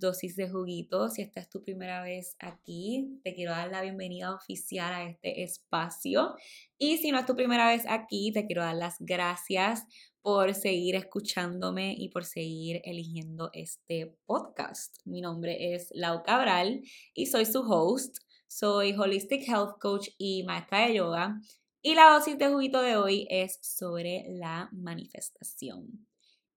Dosis de Juguito. Si esta es tu primera vez aquí, te quiero dar la bienvenida oficial a este espacio. Y si no es tu primera vez aquí, te quiero dar las gracias por seguir escuchándome y por seguir eligiendo este podcast. Mi nombre es Lau Cabral y soy su host. Soy Holistic Health Coach y maestra de yoga. Y la dosis de juguito de hoy es sobre la manifestación.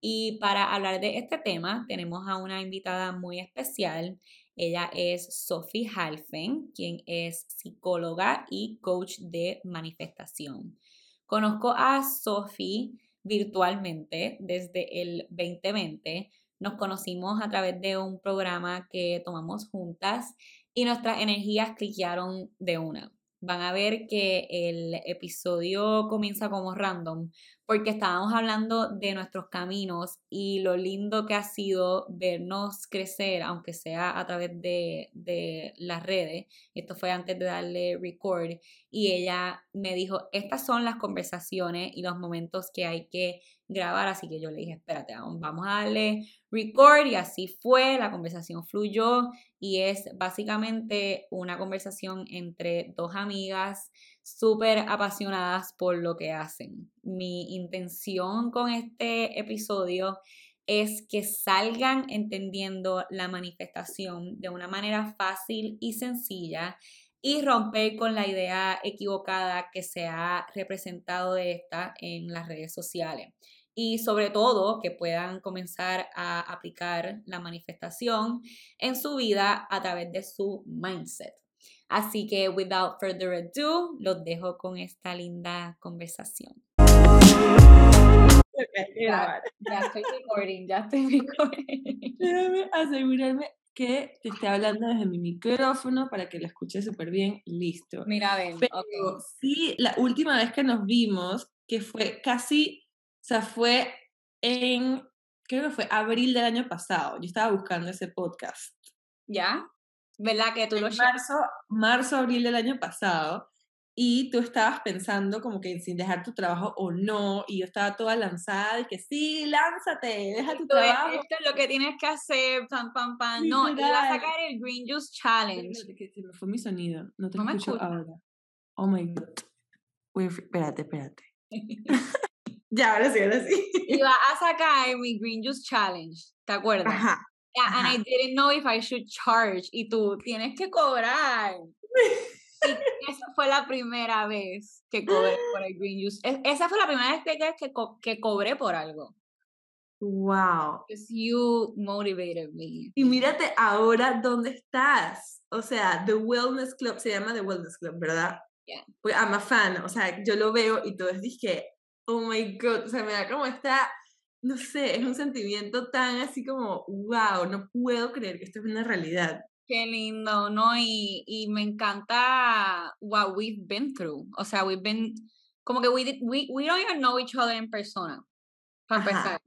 Y para hablar de este tema tenemos a una invitada muy especial. Ella es Sophie Halfen, quien es psicóloga y coach de manifestación. Conozco a Sophie virtualmente desde el 2020. Nos conocimos a través de un programa que tomamos juntas y nuestras energías cliquearon de una van a ver que el episodio comienza como random, porque estábamos hablando de nuestros caminos y lo lindo que ha sido vernos crecer, aunque sea a través de, de las redes. Esto fue antes de darle record y ella me dijo, estas son las conversaciones y los momentos que hay que grabar, así que yo le dije, espérate, vamos a darle record y así fue, la conversación fluyó y es básicamente una conversación entre dos amigas súper apasionadas por lo que hacen. Mi intención con este episodio es que salgan entendiendo la manifestación de una manera fácil y sencilla y romper con la idea equivocada que se ha representado de esta en las redes sociales y sobre todo que puedan comenzar a aplicar la manifestación en su vida a través de su mindset. Así que, without further ado, los dejo con esta linda conversación. ya, estoy recording, ya estoy recording. Déjame asegurarme que te esté hablando desde mi micrófono para que la escuche súper bien. Listo. Mira, ven. Pero sí, la última vez que nos vimos, que fue casi o sea, fue en, creo que fue abril del año pasado. Yo estaba buscando ese podcast. ¿Ya? ¿Verdad que tú lo marzo, marzo, abril del año pasado. Y tú estabas pensando como que sin dejar tu trabajo o no, y yo estaba toda lanzada y que sí, lánzate, deja tu trabajo. Esto es lo que tienes que hacer, pam, pam, pam. no, iba a sacar el Green Juice Challenge. Se me fue mi sonido, no te escucho ahora. Oh my God. espérate, espérate. Ya, ahora sí, ahora sí. Iba a sacar mi Green Juice Challenge, ¿te acuerdas? Ajá. And I didn't know if I should charge. Y tú, tienes que cobrar. y esa fue la primera vez que cobré por el Green Juice. esa fue la primera vez que, que, que cobré por algo. Wow. Because you motivated me. Y mírate ahora dónde estás. O sea, The Wellness Club se llama The Wellness Club, ¿verdad? Yeah. Pues I'm a fan. O sea, yo lo veo y todo es dije, oh my god, o sea, me da como esta, no sé, es un sentimiento tan así como, wow, no puedo creer que esto es una realidad. Qué lindo, ¿no? Y, y me encanta what we've been through. O sea, we've been, como que we, we, we don't even know each other en persona, para empezar.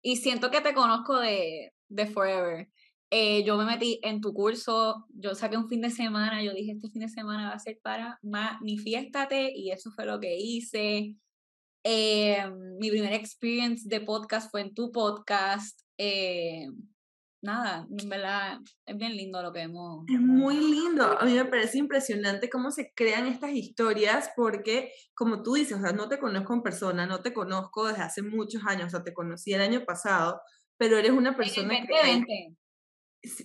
Y siento que te conozco de, de forever. Eh, yo me metí en tu curso, yo saqué un fin de semana, yo dije, este fin de semana va a ser para manifiéstate y eso fue lo que hice. Eh, mi primer experience de podcast fue en tu podcast. Eh, nada, en verdad, es bien lindo lo que hemos... Es muy lindo, a mí me parece impresionante cómo se crean estas historias porque, como tú dices, o sea, no te conozco en persona, no te conozco desde hace muchos años, o sea, te conocí el año pasado, pero eres una persona que...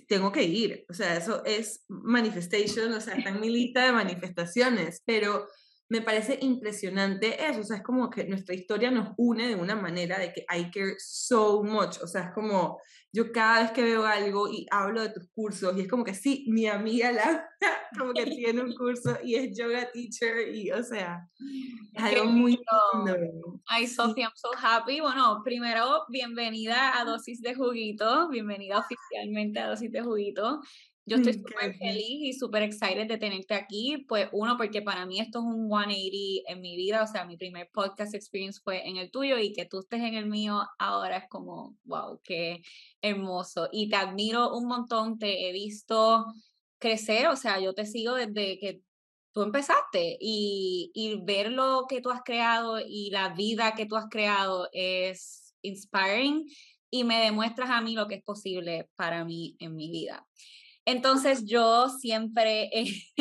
Tengo que ir, o sea, eso es manifestation, o sea, está en mi lista de manifestaciones, pero me parece impresionante eso, o sea, es como que nuestra historia nos une de una manera de que I care so much, o sea, es como yo cada vez que veo algo y hablo de tus cursos y es como que sí, mi amiga la como que tiene un curso y es yoga teacher y o sea, es algo muy lindo. Ay, Sofía, I'm so happy. Bueno, primero, bienvenida a Dosis de Juguito, bienvenida oficialmente a Dosis de Juguito. Yo estoy súper feliz y súper excited de tenerte aquí. Pues uno, porque para mí esto es un 180 en mi vida, o sea, mi primer podcast experience fue en el tuyo y que tú estés en el mío ahora es como, wow, qué hermoso. Y te admiro un montón, te he visto crecer, o sea, yo te sigo desde que tú empezaste y, y ver lo que tú has creado y la vida que tú has creado es inspiring y me demuestras a mí lo que es posible para mí en mi vida. Entonces yo siempre,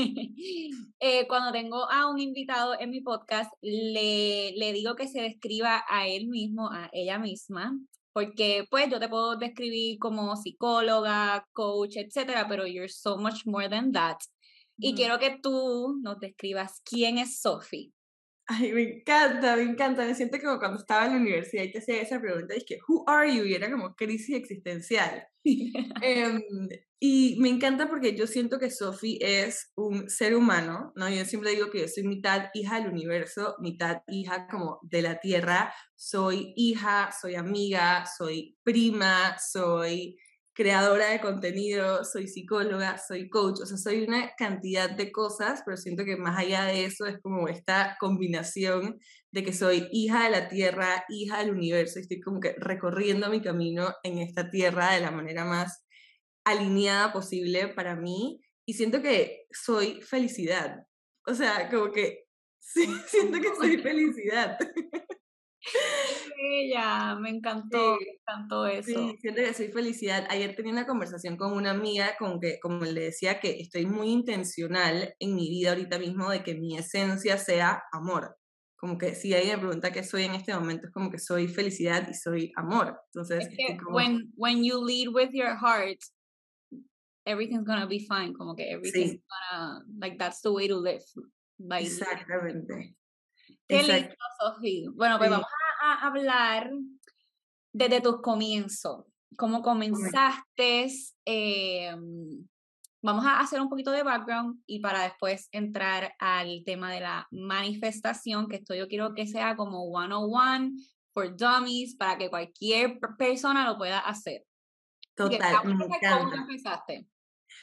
eh, cuando tengo a un invitado en mi podcast, le, le digo que se describa a él mismo, a ella misma, porque pues yo te puedo describir como psicóloga, coach, etcétera, pero you're so much more than that. Y quiero que tú nos describas quién es Sophie. Ay, me encanta, me encanta. Me siento como cuando estaba en la universidad y te hacía esa pregunta, es que, ¿who are you? Y era como crisis existencial. Em, y me encanta porque yo siento que Sophie es un ser humano, ¿no? Yo siempre digo que yo soy mitad hija del universo, mitad hija como de la tierra. Soy hija, soy amiga, soy prima, soy creadora de contenido, soy psicóloga, soy coach, o sea, soy una cantidad de cosas, pero siento que más allá de eso es como esta combinación de que soy hija de la tierra, hija del universo, y estoy como que recorriendo mi camino en esta tierra de la manera más alineada posible para mí, y siento que soy felicidad, o sea, como que sí, siento que soy felicidad. Ella, me encantó, me encantó eso. Sí, siento que soy felicidad. Ayer tenía una conversación con una amiga con que, como le decía, que estoy muy intencional en mi vida ahorita mismo de que mi esencia sea amor. Como que si alguien me pregunta qué soy en este momento, es como que soy felicidad y soy amor. Entonces, es que when, when you lead with your heart, everything's gonna be fine. Como que everything's gonna, like, that's the way to live. Exactamente. Qué lindo, Sofía. Bueno, pues vamos a, hablar desde tus comienzos. ¿Cómo comenzaste? Em, vamos a hacer un poquito de background y para después entrar al tema de la manifestación, que esto yo quiero que sea como 101 for dummies, para que cualquier persona lo pueda hacer. Total, me encanta. ¿Cómo empezaste?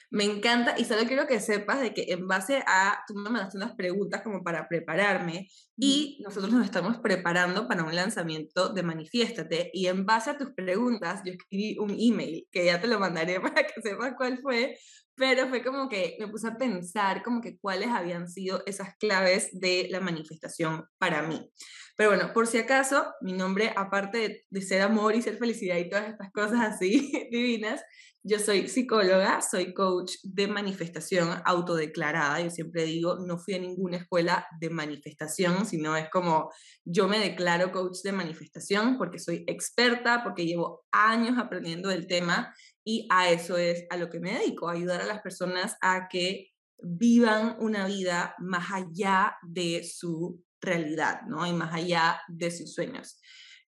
Me encanta y solo quiero que sepas de que en base a, tú me mandaste unas preguntas como para prepararme y nosotros nos estamos preparando para un lanzamiento de Manifiéstate y en base a tus preguntas yo escribí un email que ya te lo mandaré para que sepas cuál fue, pero fue como que me puse a pensar como que cuáles habían sido esas claves de la manifestación para mí. Pero bueno, por si acaso, mi nombre, aparte de, de ser amor y ser felicidad y todas estas cosas así divinas, yo soy psicóloga, soy coach de manifestación autodeclarada. Yo siempre digo, no fui a ninguna escuela de manifestación, sino es como yo me declaro coach de manifestación porque soy experta, porque llevo años aprendiendo del tema y a eso es a lo que me dedico, ayudar a las personas a que vivan una vida más allá de su realidad, ¿no? Y más allá de sus sueños.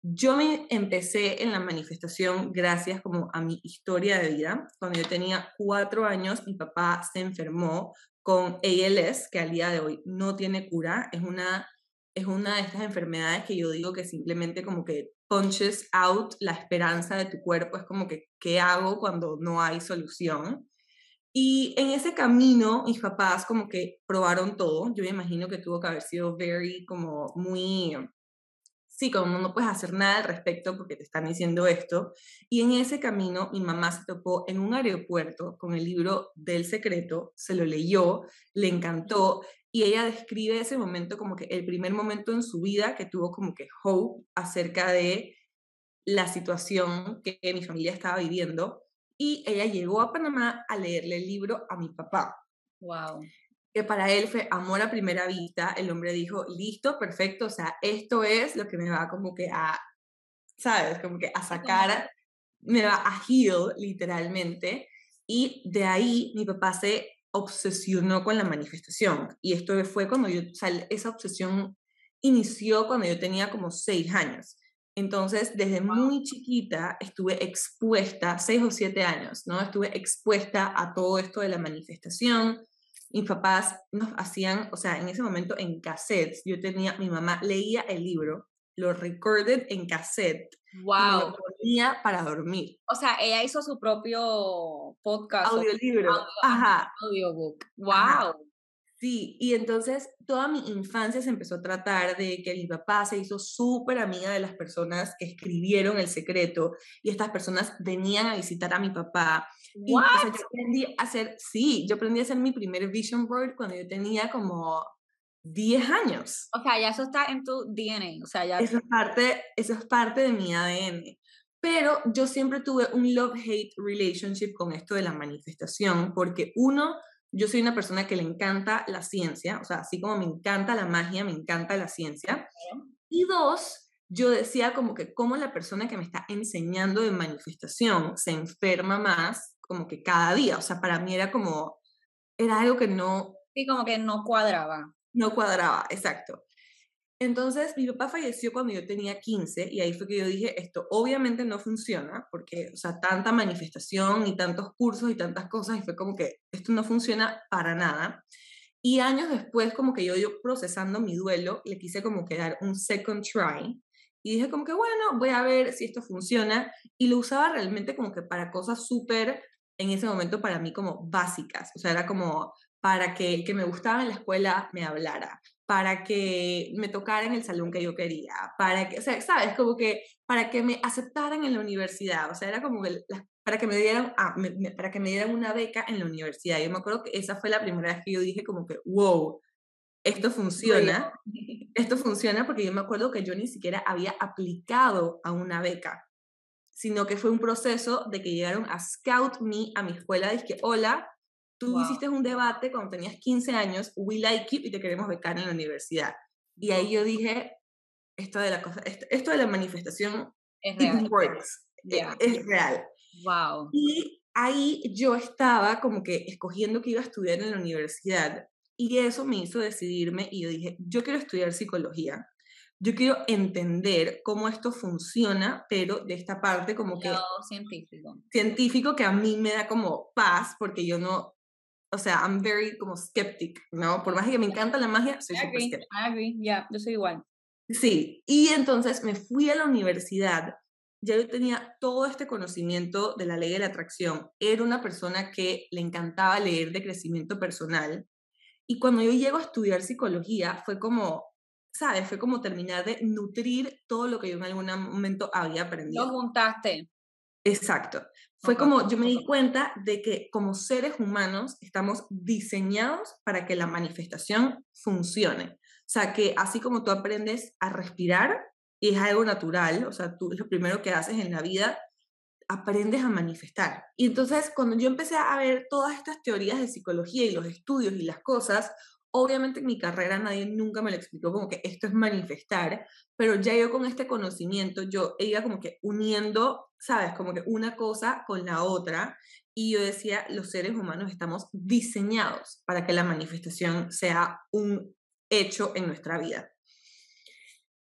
Yo me empecé en la manifestación gracias como a mi historia de vida. Cuando yo tenía cuatro años, mi papá se enfermó con ALS, que al día de hoy no tiene cura. Es una, es una de estas enfermedades que yo digo que simplemente como que punches out la esperanza de tu cuerpo. Es como que, ¿qué hago cuando no hay solución? Y en ese camino, mis papás como que probaron todo. Yo me imagino que tuvo que haber sido very, como muy sí, como no puedes hacer nada al respecto porque te están diciendo esto. Y en ese camino mi mamá se topó en un aeropuerto con el libro del secreto, se lo leyó, le encantó y ella describe ese momento como que el primer momento en su vida que tuvo como que hope acerca de la situación que mi familia estaba viviendo y ella llegó a Panamá a leerle el libro a mi papá. Wow que para él fue amor a primera vista. El hombre dijo, listo, perfecto, o sea, esto es lo que me va como que a, ¿sabes? Como que a sacar, me va a heal literalmente. Y de ahí mi papá se obsesionó con la manifestación. Y esto fue cuando yo, o sea, esa obsesión inició cuando yo tenía como seis años. Entonces, desde muy chiquita estuve expuesta, seis o siete años, ¿no? Estuve expuesta a todo esto de la manifestación, mis papás nos hacían, o sea, en ese momento en cassettes, yo tenía, mi mamá leía el libro, lo recorded en cassette. Wow. Y lo ponía para dormir. O sea, ella hizo su propio podcast. Audiolibro. Ajá. Audiobook. Wow. Sí, y entonces toda mi infancia se empezó a tratar de que mi papá se hizo súper amiga de las personas que escribieron El Secreto y estas personas venían a visitar a mi papá. Y, yo aprendí a hacer, sí, yo aprendí a hacer mi primer vision board cuando yo tenía como 10 años. O sea, ya eso está en tu DNA, o sea, ya... Eso es parte, eso es parte de mi ADN. Pero yo siempre tuve un love-hate relationship con esto de la manifestación, porque uno, yo soy una persona que le encanta la ciencia, o sea, así como me encanta la magia, me encanta la ciencia. Y dos, yo decía como que como la persona que me está enseñando de manifestación se enferma más como que cada día, o sea, para mí era como, era algo que no... Sí, como que no cuadraba. No cuadraba, exacto. Entonces, mi papá falleció cuando yo tenía 15 y ahí fue que yo dije, esto obviamente no funciona, porque, o sea, tanta manifestación y tantos cursos y tantas cosas, y fue como que esto no funciona para nada. Y años después, como que yo, yo procesando mi duelo, le quise como que dar un second try. Y dije como que, bueno, voy a ver si esto funciona. Y lo usaba realmente como que para cosas súper, en ese momento para mí como básicas. O sea, era como para que que me gustaba en la escuela me hablara, para que me tocara en el salón que yo quería, para que, o sea, ¿sabes? Como que para que me aceptaran en la universidad, o sea, era como que para que me dieran, ah, para que me dieran una beca en la universidad. Yo me acuerdo que esa fue la primera vez que yo dije como que, wow, esto funciona, esto funciona porque yo me acuerdo que yo ni siquiera había aplicado a una beca, sino que fue un proceso de que llegaron a scout me a mi escuela, dije, hola, Tú hiciste un debate cuando tenías 15 años, we like you y te queremos becar en la universidad. Y ahí yo dije, esto de la, cosa, esto, de la manifestación es real. Works, e, es real. Wow. Y ahí yo estaba como que escogiendo que iba a estudiar en la universidad y eso me hizo decidirme y yo dije, yo quiero estudiar psicología. Yo quiero entender cómo esto funciona, pero de esta parte como que... científico. Científico que a mí me da como paz porque yo no, o sea, I'm very como skeptic, ¿no? Por más que me encanta la magia, soy súper skeptic. I agree, ya, yo soy igual. Sí, y entonces me fui a la universidad, ya yo tenía todo este conocimiento de la ley de la atracción, era una persona que le encantaba leer de crecimiento personal, y cuando yo llego a estudiar psicología fue como, ¿sabes? Fue como terminar de nutrir todo lo que yo en algún momento había aprendido. Lo juntaste. Exacto. Fue como yo me di cuenta de que como seres humanos estamos diseñados para que la manifestación funcione. O sea, que así como tú aprendes a respirar y es algo natural, o sea, tú es lo primero que haces en la vida, aprendes a manifestar. Y entonces cuando yo empecé a ver todas estas teorías de psicología y los estudios y las cosas, Obviamente en mi carrera nadie nunca me lo explicó como que esto es manifestar, pero ya yo con este conocimiento, yo iba como que uniendo, ¿sabes? Como que una cosa con la otra. Y yo decía, los seres humanos estamos diseñados para que la manifestación sea un hecho en nuestra vida.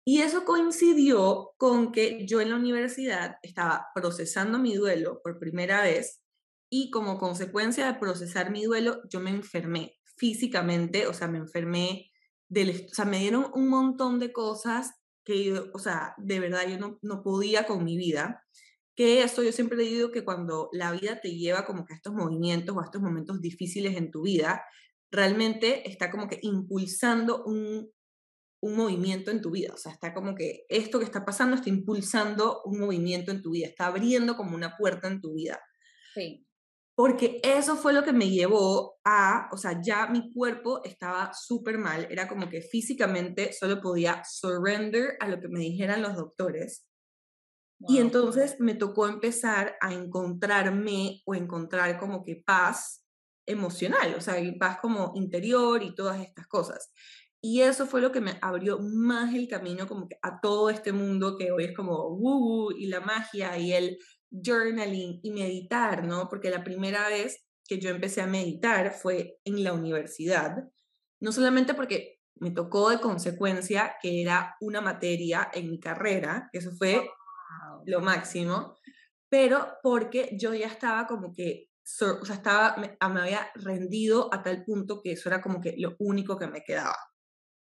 Y eso coincidió con que yo en la universidad estaba procesando mi duelo por primera vez y como consecuencia de procesar mi duelo, yo me enfermé físicamente, o sea, me enfermé, del, o sea, me dieron un montón de cosas que yo, o sea, de verdad yo no, no podía con mi vida. Que eso yo siempre he dicho que cuando la vida te lleva como que a estos movimientos o a estos momentos difíciles en tu vida, realmente está como que impulsando un, un movimiento en tu vida. O sea, está como que esto que está pasando está impulsando un movimiento en tu vida, está abriendo como una puerta en tu vida. Sí porque eso fue lo que me llevó a, o sea, ya mi cuerpo estaba súper mal, era como que físicamente solo podía surrender a lo que me dijeran los doctores. Y entonces me tocó empezar a encontrarme o encontrar como que paz emocional, o sea, paz como interior y todas estas cosas. Y eso fue lo que me abrió más el camino como que a todo este mundo que hoy es como woo, -woo y la magia y el journaling y meditar, ¿no? Porque la primera vez que yo empecé a meditar fue en la universidad, no solamente porque me tocó de consecuencia que era una materia en mi carrera, eso fue lo máximo, pero porque yo ya estaba como que, o sea, estaba, me, me había rendido a tal punto que eso era como que lo único que me quedaba.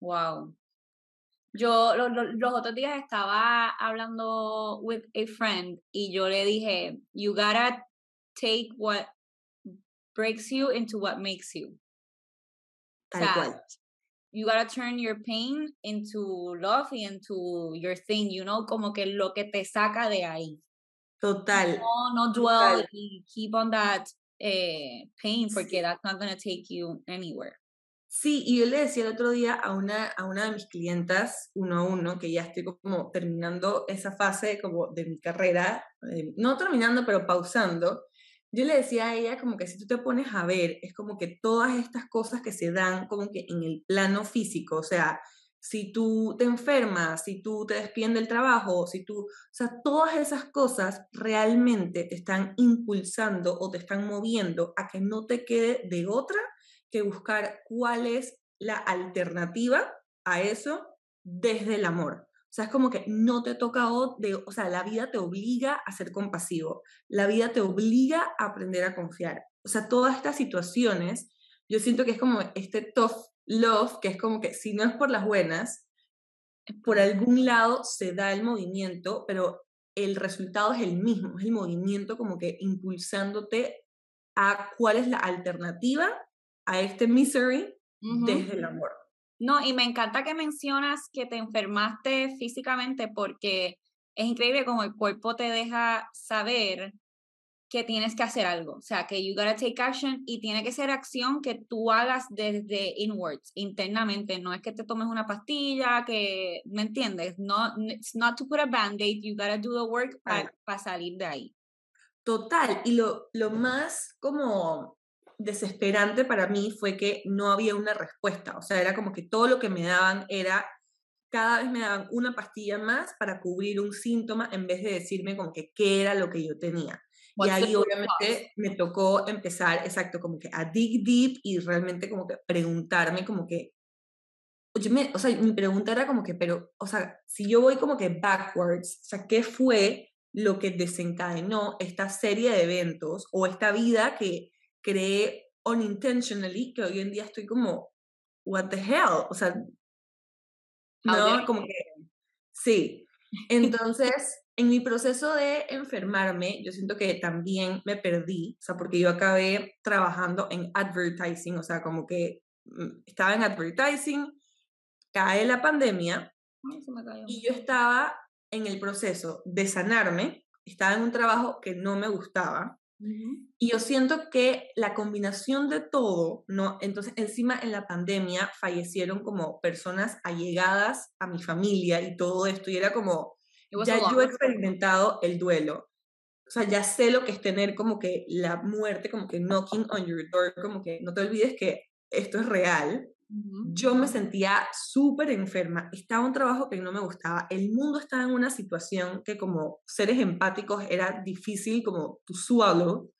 Wow. Yo los otros días estaba hablando with a friend y yo le dije, you gotta take what breaks you into what makes you. Tal cual. You gotta turn your pain into love y into your thing, you know, como que lo que te saca de ahí. Total. No, no dwell y keep on that eh, pain porque that's not gonna take you anywhere. Sí, y yo le decía el otro día a una, a una de mis clientas, uno a uno, que ya estoy como terminando esa fase como de mi carrera, eh, no terminando, pero pausando, yo le decía a ella como que si tú te pones a ver, es como que todas estas cosas que se dan como que en el plano físico, o sea, si tú te enfermas, si tú te despiden del trabajo, si tú, o sea, todas esas cosas realmente te están impulsando o te están moviendo a que no te quede de otra que buscar cuál es la alternativa a eso desde el amor. O sea, es como que no te toca, de, o sea, la vida te obliga a ser compasivo, la vida te obliga a aprender a confiar. O sea, todas estas situaciones, yo siento que es como este tough love, que es como que si no es por las buenas, por algún lado se da el movimiento, pero el resultado es el mismo, es el movimiento como que impulsándote a cuál es la alternativa a este misery desde el amor. No, y me encanta que mencionas que te enfermaste físicamente porque es increíble como el cuerpo te deja saber que tienes que hacer algo, o sea, que you gotta take action y tiene que ser acción que tú hagas desde inwards, internamente, no es que te tomes una pastilla, que, ¿me entiendes? No, it's not to put a band-aid, you gotta do the work para salir de ahí. Total, y lo, lo más como desesperante para mí fue que no había una respuesta, o sea, era como que todo lo que me daban era, cada vez me daban una pastilla más para cubrir un síntoma en vez de decirme como que qué era lo que yo tenía. y ahí obviamente me tocó empezar, exacto, como que a dig deep y realmente como que preguntarme como que, me, o sea, mi pregunta era como que, pero, o sea, si yo voy como que backwards, o sea, ¿qué fue lo que desencadenó esta serie de eventos o esta vida que creé unintentionally, que hoy en día estoy como, what the hell, o sea, no, como que, sí. Entonces, en mi proceso de enfermarme, yo siento que también me perdí, o sea, porque yo acabé trabajando en advertising, o sea, como que mm, estaba en advertising, cae la pandemia y yo estaba en el proceso de sanarme, estaba en un trabajo que no me gustaba, y yo siento que la combinación de todo, ¿no? Entonces, encima en la pandemia fallecieron como personas allegadas a mi familia y todo esto, y era como, ya yo he experimentado el duelo. O sea, ya sé lo que es tener como que la muerte, como que knocking on your door, como que no te olvides que esto es real. Yo me sentía súper enferma, estaba un trabajo que no me gustaba, el mundo estaba en una situación que como seres empáticos era difícil como tu swallow.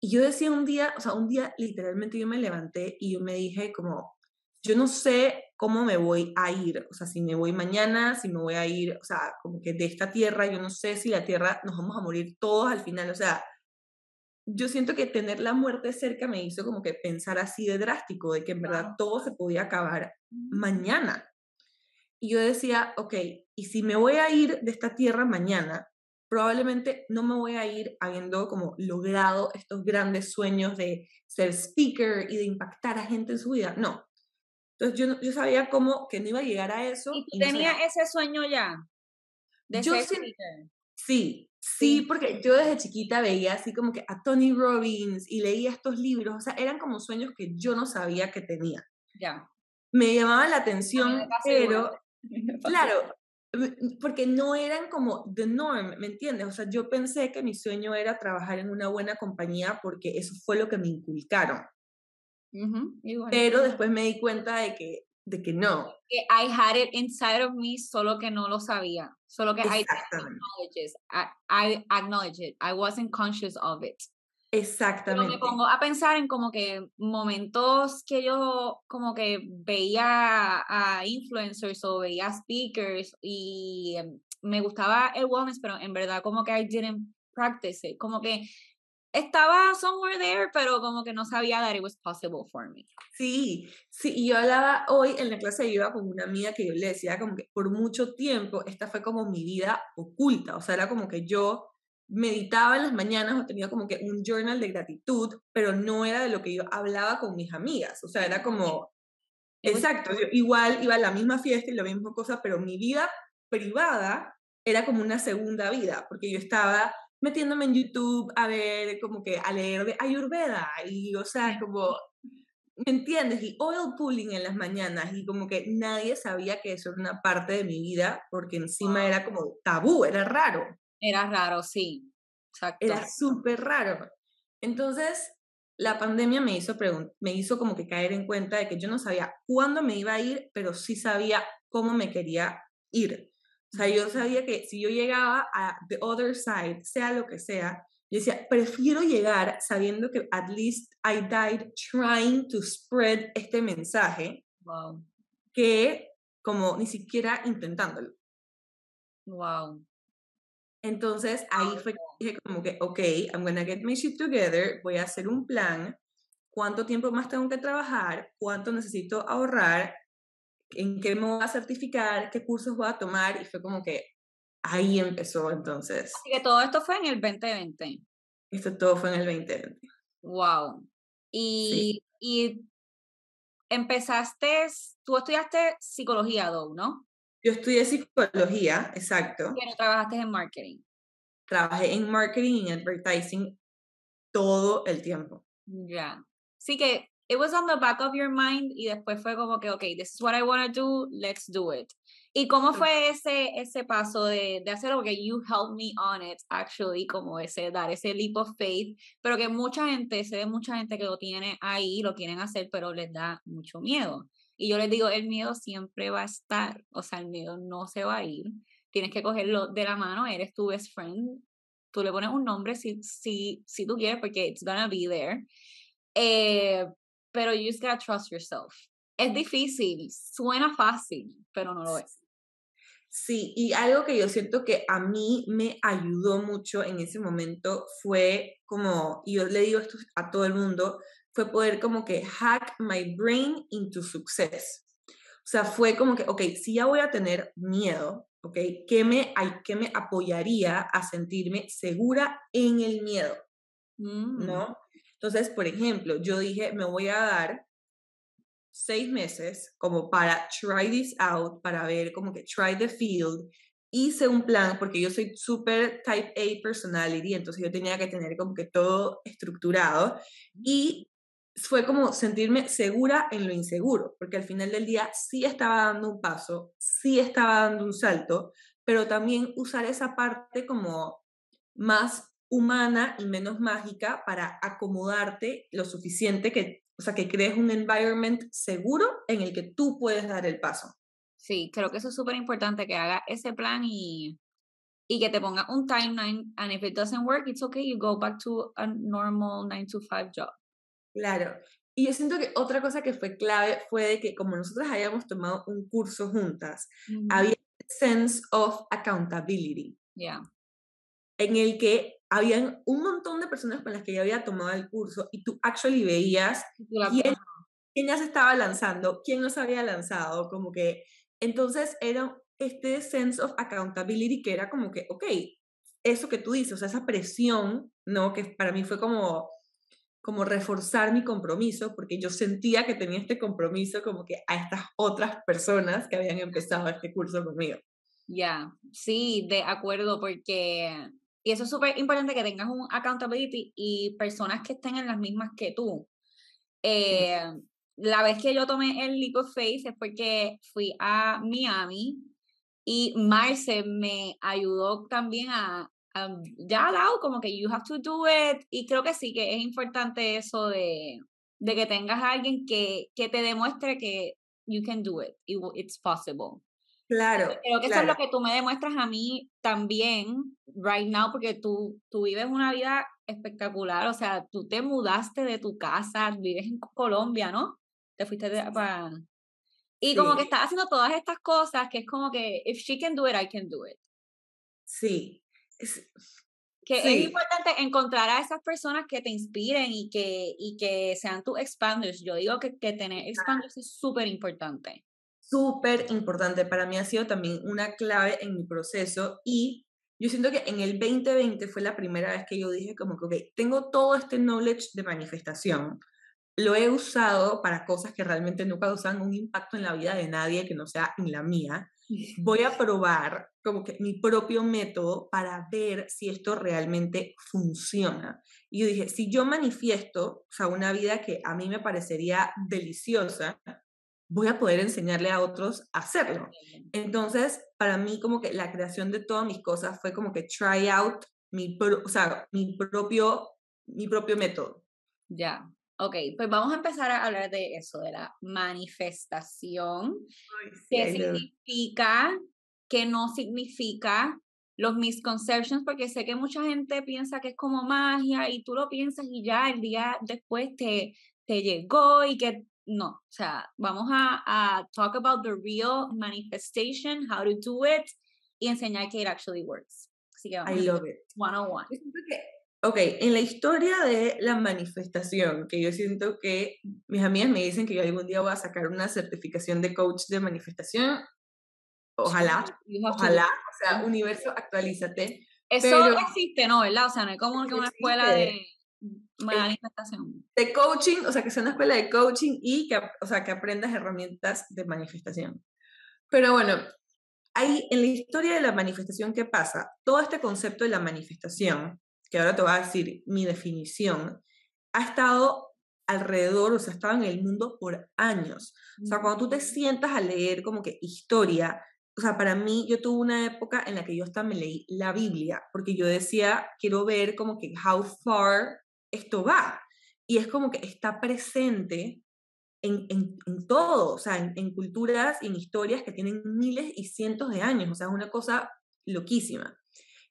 Y yo decía un día, o sea, un día literalmente yo me levanté y yo me dije como, yo no sé cómo me voy a ir, o sea, si me voy mañana, si me voy a ir, o sea, como que de esta tierra, yo no sé si la tierra nos vamos a morir todos al final, o sea, yo siento que tener la muerte cerca me hizo como que pensar así de drástico, de que en verdad todo se podía acabar mm. mañana. Y yo decía, ok, y si me voy a ir de esta tierra mañana, probablemente no me voy a ir habiendo como logrado estos grandes sueños de ser speaker y de impactar a gente en su vida. No. Entonces yo, yo sabía como que no iba a llegar a eso. ¿Y, tenía ese sueño ya? De yo ser speaker. Sí, Sí, porque yo desde chiquita veía así como que a Tony Robbins y leía estos libros, o sea, eran como sueños que yo no sabía que tenía. Ya. Me llamaban la atención, pero claro, porque no eran como the norm, ¿me entiendes? O sea, yo pensé que mi sueño era trabajar en una buena compañía porque eso fue lo que me inculcaron. Pero después me di cuenta de que de que no. I had it inside of me, solo que no lo sabía. Solo que I acknowledge I, I acknowledge it. I wasn't conscious of it. Exactamente. Pero me pongo a pensar en como que momentos que yo como que veía a influencers o veía speakers y em, me gustaba el wellness, pero en verdad como que I didn't practice it. Como que estaba somewhere there, pero como que no sabía that it was possible for me. Sí, sí, y yo hablaba hoy en la clase de yoga con una amiga que yo le decía como que por mucho tiempo esta fue como mi vida oculta, o sea, era como que yo meditaba en las mañanas o tenía como que un journal de gratitud, pero no era de lo que yo hablaba con mis amigas, o sea, era como, exacto, yo igual iba a la misma fiesta y la misma cosa, pero mi vida privada era como una segunda vida, porque yo estaba metiéndome en YouTube a ver, como que a leer de Ayurveda y, o sea, como ¿me entiendes? Y oil pulling en las mañanas y como que nadie sabía que eso era una parte de mi vida porque encima era como tabú, era raro. Era raro, sí. Exacto. Era súper raro. Entonces, la pandemia me hizo, me hizo como que caer en cuenta de que yo no sabía cuándo me iba a ir, pero sí sabía cómo me quería ir. O sea, yo sabía que si yo llegaba a the other side, sea lo que sea, yo decía, prefiero llegar sabiendo que at least I died trying to spread este mensaje wow. que como ni siquiera intentándolo. Wow. Entonces ahí fue dije como que, ok, I'm gonna get my shit together, voy a hacer un plan, cuánto tiempo más tengo que trabajar, cuánto necesito ahorrar, en qué me voy a certificar, qué cursos voy a tomar, y fue como que ahí empezó entonces. Así que todo esto fue en el 2020. Esto todo fue en el 2020. Wow. Y, y empezaste, tú estudiaste psicología, ¿no? Yo estudié psicología, exacto. ¿Y no trabajaste en marketing? Trabajé en marketing y en advertising todo el tiempo. Ya. Sí que it was on the back of your mind y después fue como que, ok, this is what I want to do, let's do it. ¿Y cómo fue ese, ese paso de, de hacerlo? Porque you helped me on it, actually, como ese, dar ese leap of faith, pero que mucha gente, se ve mucha gente que lo tiene ahí, lo quieren hacer, pero les da mucho miedo. Y yo les digo, el miedo siempre va a estar, o sea, el miedo no se va a ir. Tienes que cogerlo de la mano, eres tu best friend, tú le pones un nombre si, si, si tú quieres, porque it's gonna be there. Eh, pero you just gotta trust yourself. Es difícil, suena fácil, pero no lo es. Sí, y algo que yo siento que a mí me ayudó mucho en ese momento fue como, y yo le digo esto a todo el mundo, fue poder como que hack my brain into success. O sea, fue como que, ok, si ya voy a tener miedo, ok, ¿qué me, qué me apoyaría a sentirme segura en el miedo? Mm. ¿No? Entonces, por ejemplo, yo dije, me voy a dar seis meses como para try this out, para ver como que try the field. Hice un plan porque yo soy súper type A personality, entonces yo tenía que tener como que todo estructurado y fue como sentirme segura en lo inseguro, porque al final del día sí estaba dando un paso, sí estaba dando un salto, pero también usar esa parte como más humana y menos mágica para acomodarte lo suficiente que o sea, que crees un environment seguro en el que tú puedes dar el paso. Sí, creo que eso es súper importante, que haga ese plan y, y que te ponga un timeline. And if it doesn't work, it's okay, you go back to a normal 9 to 5 job. Claro. Y yo siento que otra cosa que fue clave fue de que como nosotros habíamos tomado un curso juntas, había sense of accountability. Yeah. En el que habían un montón de personas con las que yo había tomado el curso y tú actually veías quién, quién, ya se estaba lanzando, quién no se había lanzado, como que entonces era este sense of accountability que era como que, ok, eso que tú dices, o sea, esa presión, ¿no? Que para mí fue como como reforzar mi compromiso, porque yo sentía que tenía este compromiso como que a estas otras personas que habían empezado este curso conmigo. Ya, sí, de acuerdo, porque y eso es súper importante que tengas un accountability y personas que estén en las mismas que tú. Eh, la vez que yo tomé el Leap of Faith es porque fui a Miami y Marce me ayudó también a, ya dado como que you have to do it y creo que sí que es importante eso de, de que tengas a alguien que, que te demuestre que you can do it, it's possible. Claro. Creo que eso es lo que tú me demuestras a mí también, right now, porque tú, tú vives una vida espectacular. O sea, tú te mudaste de tu casa, vives en Colombia, ¿no? Te fuiste de, para. Y como que estás haciendo todas estas cosas que es como que, if she can do it, I can do it. Sí. que es importante encontrar a esas personas que te inspiren y que, y que sean tus expanders. Yo digo que, que tener expanders es súper importante súper importante. Para mí ha sido también una clave en mi proceso y yo siento que en el 2020 fue la primera vez que yo dije como que, ok, tengo todo este knowledge de manifestación, lo he usado para cosas que realmente no causan un impacto en la vida de nadie que no sea en la mía. Voy a probar como que mi propio método para ver si esto realmente funciona. Y yo dije, si yo manifiesto, o sea, una vida que a mí me parecería deliciosa, voy a poder enseñarle a otros a hacerlo. Entonces, para mí como que la creación de todas mis cosas fue como que try out mi, o sea, mi, propio, mi propio método. Ya, Ok, pues vamos a empezar a hablar de eso, de la manifestación. ¿Qué significa? ¿Qué no significa? Los misconceptions, porque sé que mucha gente piensa que es como magia y tú lo piensas y ya el día después te, te llegó y que no. O sea, vamos a, a talk about the real manifestation, how to do it y enseñar que it actually works. Así que vamos. I love it. 101. Ok, en la historia de la manifestación, que yo siento que mis amigas me dicen que yo algún día voy a sacar una certificación de coach de manifestación, ojalá, ojalá, o sea, universo, actualízate. Eso existe, ¿no? ¿Verdad? O sea, no es como una escuela de manifestación. De coaching, o sea, que sea una escuela de coaching y que, o sea, que aprendas herramientas de manifestación. Pero bueno, ahí en la historia de la manifestación, ¿qué pasa? Todo este concepto de la manifestación que ahora te voy a decir mi definición, ha estado alrededor, o sea, ha estado en el mundo por años. O sea, cuando tú te sientas a leer como que historia, o sea, para mí yo tuve una época en la que yo hasta me leí la Biblia, porque yo decía, quiero ver como que how far esto va. Y es como que está presente en, en, en todo, o sea, en, en, culturas y en historias que tienen miles y cientos de años, o sea, es una cosa loquísima.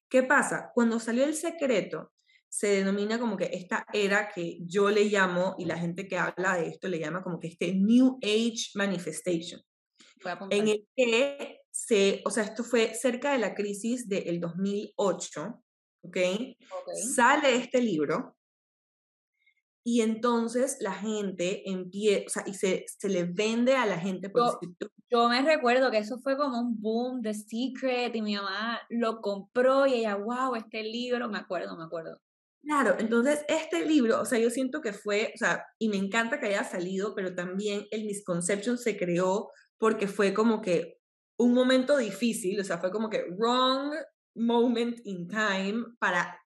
¿Qué pasa? Cuando salió el secreto, se denomina como que esta era que yo le llamo, y la gente que habla de esto le llama como que este New Age Manifestation, en el que se, o sea, esto fue cerca de la crisis del 2008, ¿ok? Sale este libro y entonces la gente empieza, o sea, y se, se le vende a la gente. Por yo, me recuerdo que eso fue como un boom de Secret y mi mamá lo compró y ella, wow, este libro, me acuerdo, me acuerdo. Claro, entonces este libro, o sea, yo siento que fue, o sea, y me encanta que haya salido, pero también el Misconception se creó porque fue como que un momento difícil, o sea, fue como que wrong moment in time para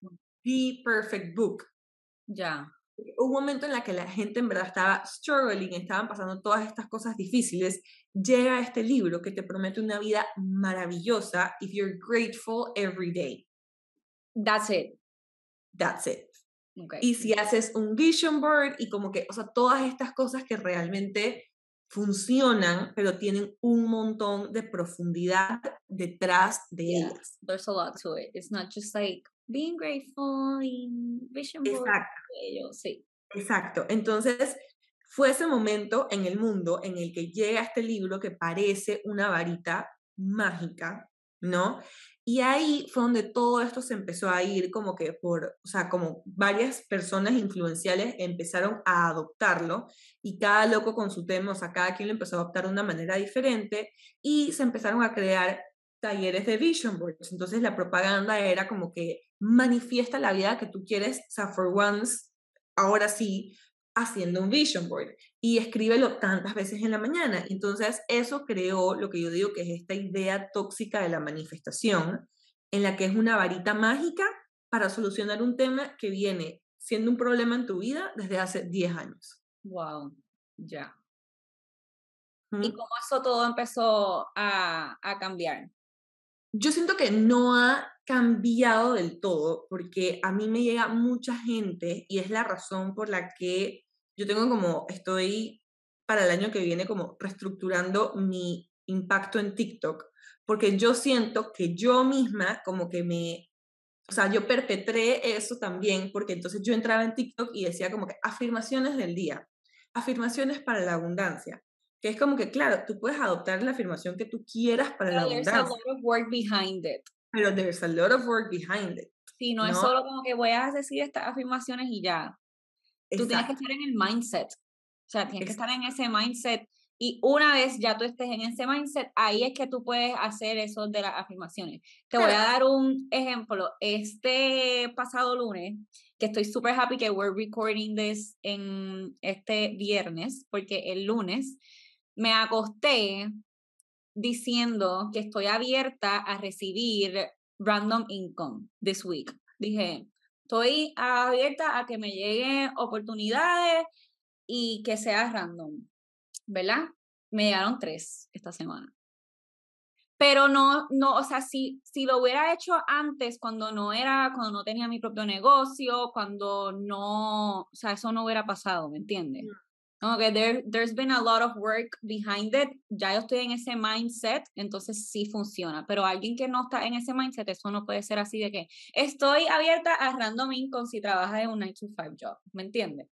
the perfect book. Ya un momento en la que la gente en verdad estaba struggling, estaban pasando todas estas cosas difíciles, llega este libro que te promete una vida maravillosa if you're grateful every day. That's it. That's it. Y si haces un vision board y como que, o sea, todas estas cosas que realmente funcionan, pero tienen un montón de profundidad detrás de ellas. There's a lot to it. It's not just like being grateful y vision board. Exacto. sí. Exacto. Entonces, fue ese momento en el mundo en el que llega este libro que parece una varita mágica, ¿no? Y ahí fue donde todo esto se empezó a ir como que por, o sea, como varias personas influenciales empezaron a adoptarlo y cada loco con su tema, o sea, cada quien lo empezó a adoptar de una manera diferente y se empezaron a crear talleres de vision boards. Entonces la propaganda era como que manifiesta la vida que tú quieres, o sea, for once, ahora sí, haciendo un vision board y escríbelo tantas veces en la mañana. Entonces, eso creó lo que yo digo que es esta idea tóxica de la manifestación, en la que es una varita mágica para solucionar un tema que viene siendo un problema en tu vida desde hace 10 años. Wow, ya. ¿Y cómo eso todo empezó a, a cambiar? Yo siento que no ha cambiado del todo, porque a mí me llega mucha gente y es la razón por la que yo tengo como, estoy para el año que viene como reestructurando mi impacto en TikTok, porque yo siento que yo misma como que me, o sea, yo perpetré eso también, porque entonces yo entraba en TikTok y decía como que afirmaciones del día, afirmaciones para la abundancia, que es como que, claro, tú puedes adoptar la afirmación que tú quieras para la abundancia. There's a lot of work behind it. Pero there's a lot of work behind it. Sí, no, es solo como que voy a decir estas afirmaciones y ya. Tú tienes que estar en el mindset. O sea, tienes que estar en ese mindset. Y una vez ya tú estés en ese mindset, ahí es que tú puedes hacer eso de las afirmaciones. Te voy a dar un ejemplo. Este pasado lunes, que estoy súper happy que we're recording this en este viernes, porque el lunes me acosté diciendo que estoy abierta a recibir random income this week. Dije, estoy abierta a que me lleguen oportunidades y que sea random, ¿verdad? Me llegaron tres esta semana. Pero no, no, o sea, si, si lo hubiera hecho antes, cuando no era, cuando no tenía mi propio negocio, cuando no, o sea, eso no hubiera pasado, ¿me entiendes? Como que there, there's been a lot of work behind it. Ya yo estoy en ese mindset, entonces sí funciona. Pero alguien que no está en ese mindset, eso no puede ser así de que estoy abierta a random income si trabajas en un 9 to 5 job. ¿Me entiendes?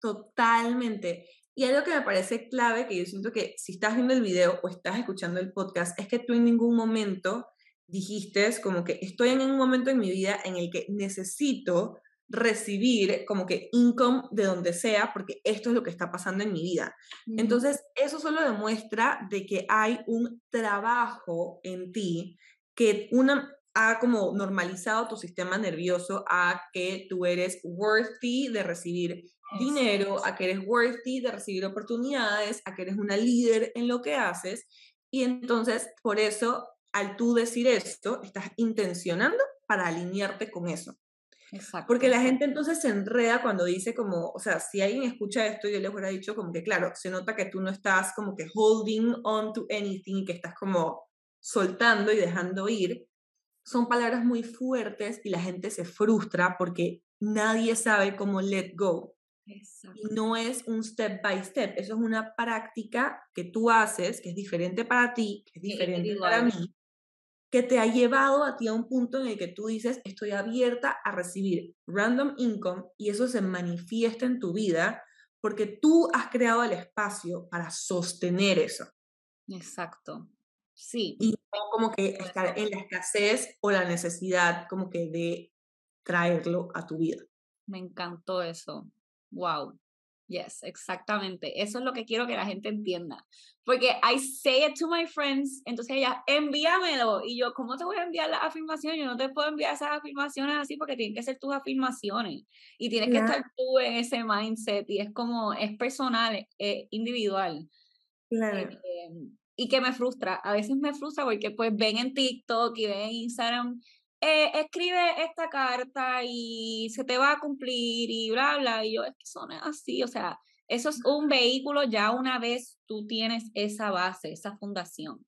Totalmente. Y algo que me parece clave, que yo siento que si estás viendo el video o estás escuchando el podcast, es que tú en ningún momento dijiste como que estoy en un momento en mi vida en el que necesito recibir como que income de donde sea, porque esto es lo que está pasando en mi vida. Entonces, eso solo demuestra de que hay un trabajo en ti que una ha como normalizado tu sistema nervioso a que tú eres worthy de recibir dinero, a que eres worthy de recibir oportunidades, a que eres una líder en lo que haces. Y entonces, por eso, al tú decir esto, estás intencionando para alinearte con eso. Porque la gente entonces se enreda cuando dice como, o sea, si alguien escucha esto, yo les hubiera dicho como que, claro, se nota que tú no estás como que holding on to anything, que estás como soltando y dejando ir. Son palabras muy fuertes y la gente se frustra porque nadie sabe cómo let go. Y no es un step by step, eso es una práctica que tú haces, que es diferente para ti, que es diferente para mí, que te ha llevado a ti a un punto en el que tú dices, estoy abierta a recibir random income y eso se manifiesta en tu vida porque tú has creado el espacio para sostener eso. Exacto. Sí. Y no como que estar en la escasez o la necesidad como que de traerlo a tu vida. Me encantó eso. Wow. Yes, exactamente. Eso es lo que quiero que la gente entienda. Porque I say it to my friends, entonces ella, envíamelo. Y yo, ¿cómo te voy a enviar las afirmaciones? Yo no te puedo enviar esas afirmaciones así porque tienen que ser tus afirmaciones. Y tienes que estar tú en ese mindset. Y es como, es personal, es individual. Claro. Em, y que me frustra. A veces me frustra porque pues ven en TikTok y ven en Instagram eh, escribe esta carta y se te va a cumplir y bla, bla. Y yo, es que son así, o sea, eso es un vehículo ya una vez tú tienes esa base, esa fundación.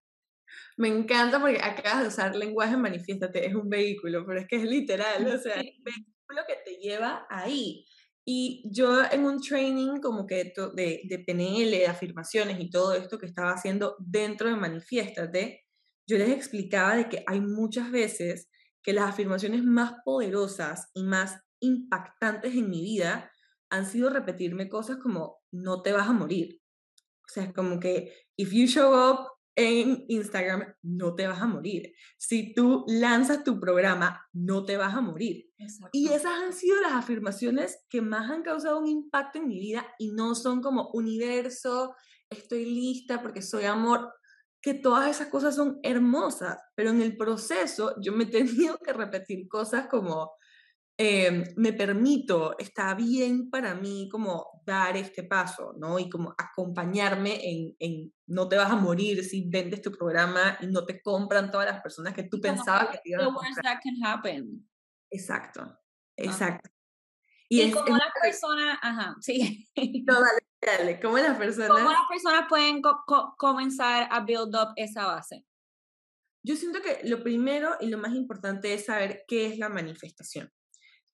Me encanta porque acabas de usar lenguaje manifiéstate, es un vehículo, pero es que es literal, o sea, es un vehículo que te lleva ahí. Y yo en un training como que de, de PNL, de afirmaciones y todo esto que estaba haciendo dentro de Manifiéstate, yo les explicaba de que hay muchas veces que las afirmaciones más poderosas y más impactantes en mi vida han sido repetirme cosas como no te vas a morir. O sea, es como que if you show up en Instagram, no te vas a morir. Si tú lanzas tu programa, no te vas a morir. Y esas han sido las afirmaciones que más han causado un impacto en mi vida y no son como universo, estoy lista porque soy amor que todas esas cosas son hermosas, pero en el proceso yo me he tenido que repetir cosas como, em, me permito, está bien para mí como dar este paso, ¿no? Y como acompañarme en, en no te vas a morir si vendes tu programa y no te compran todas las personas que tú pensabas que te iban a comprar. Exacto, exacto. Y, como las personas, ajá, sí. No, dale, ¿cómo las personas? ¿Cómo las personas pueden comenzar a build up esa base? Yo siento que lo primero y lo más importante es saber qué es la manifestación.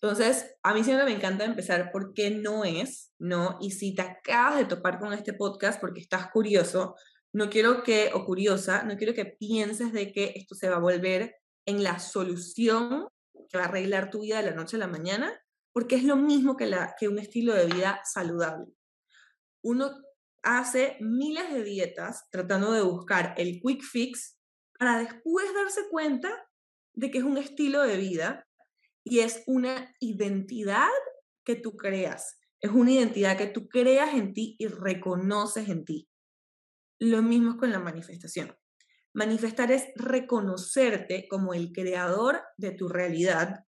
Entonces, a mí siempre me encanta empezar por qué no es, ¿no? Y si te acabas de topar con este podcast porque estás curioso, no quiero que, o curiosa, no quiero que pienses de que esto se va a volver en la solución que va a arreglar tu vida de la noche a la mañana, porque es lo mismo que, la, que un estilo de vida saludable. Uno hace miles de dietas tratando de buscar el quick fix para después darse cuenta de que es un estilo de vida y es una identidad que tú creas. Es una identidad que tú creas en ti y reconoces en ti. Lo mismo con la manifestación. Manifestar es reconocerte como el creador de tu realidad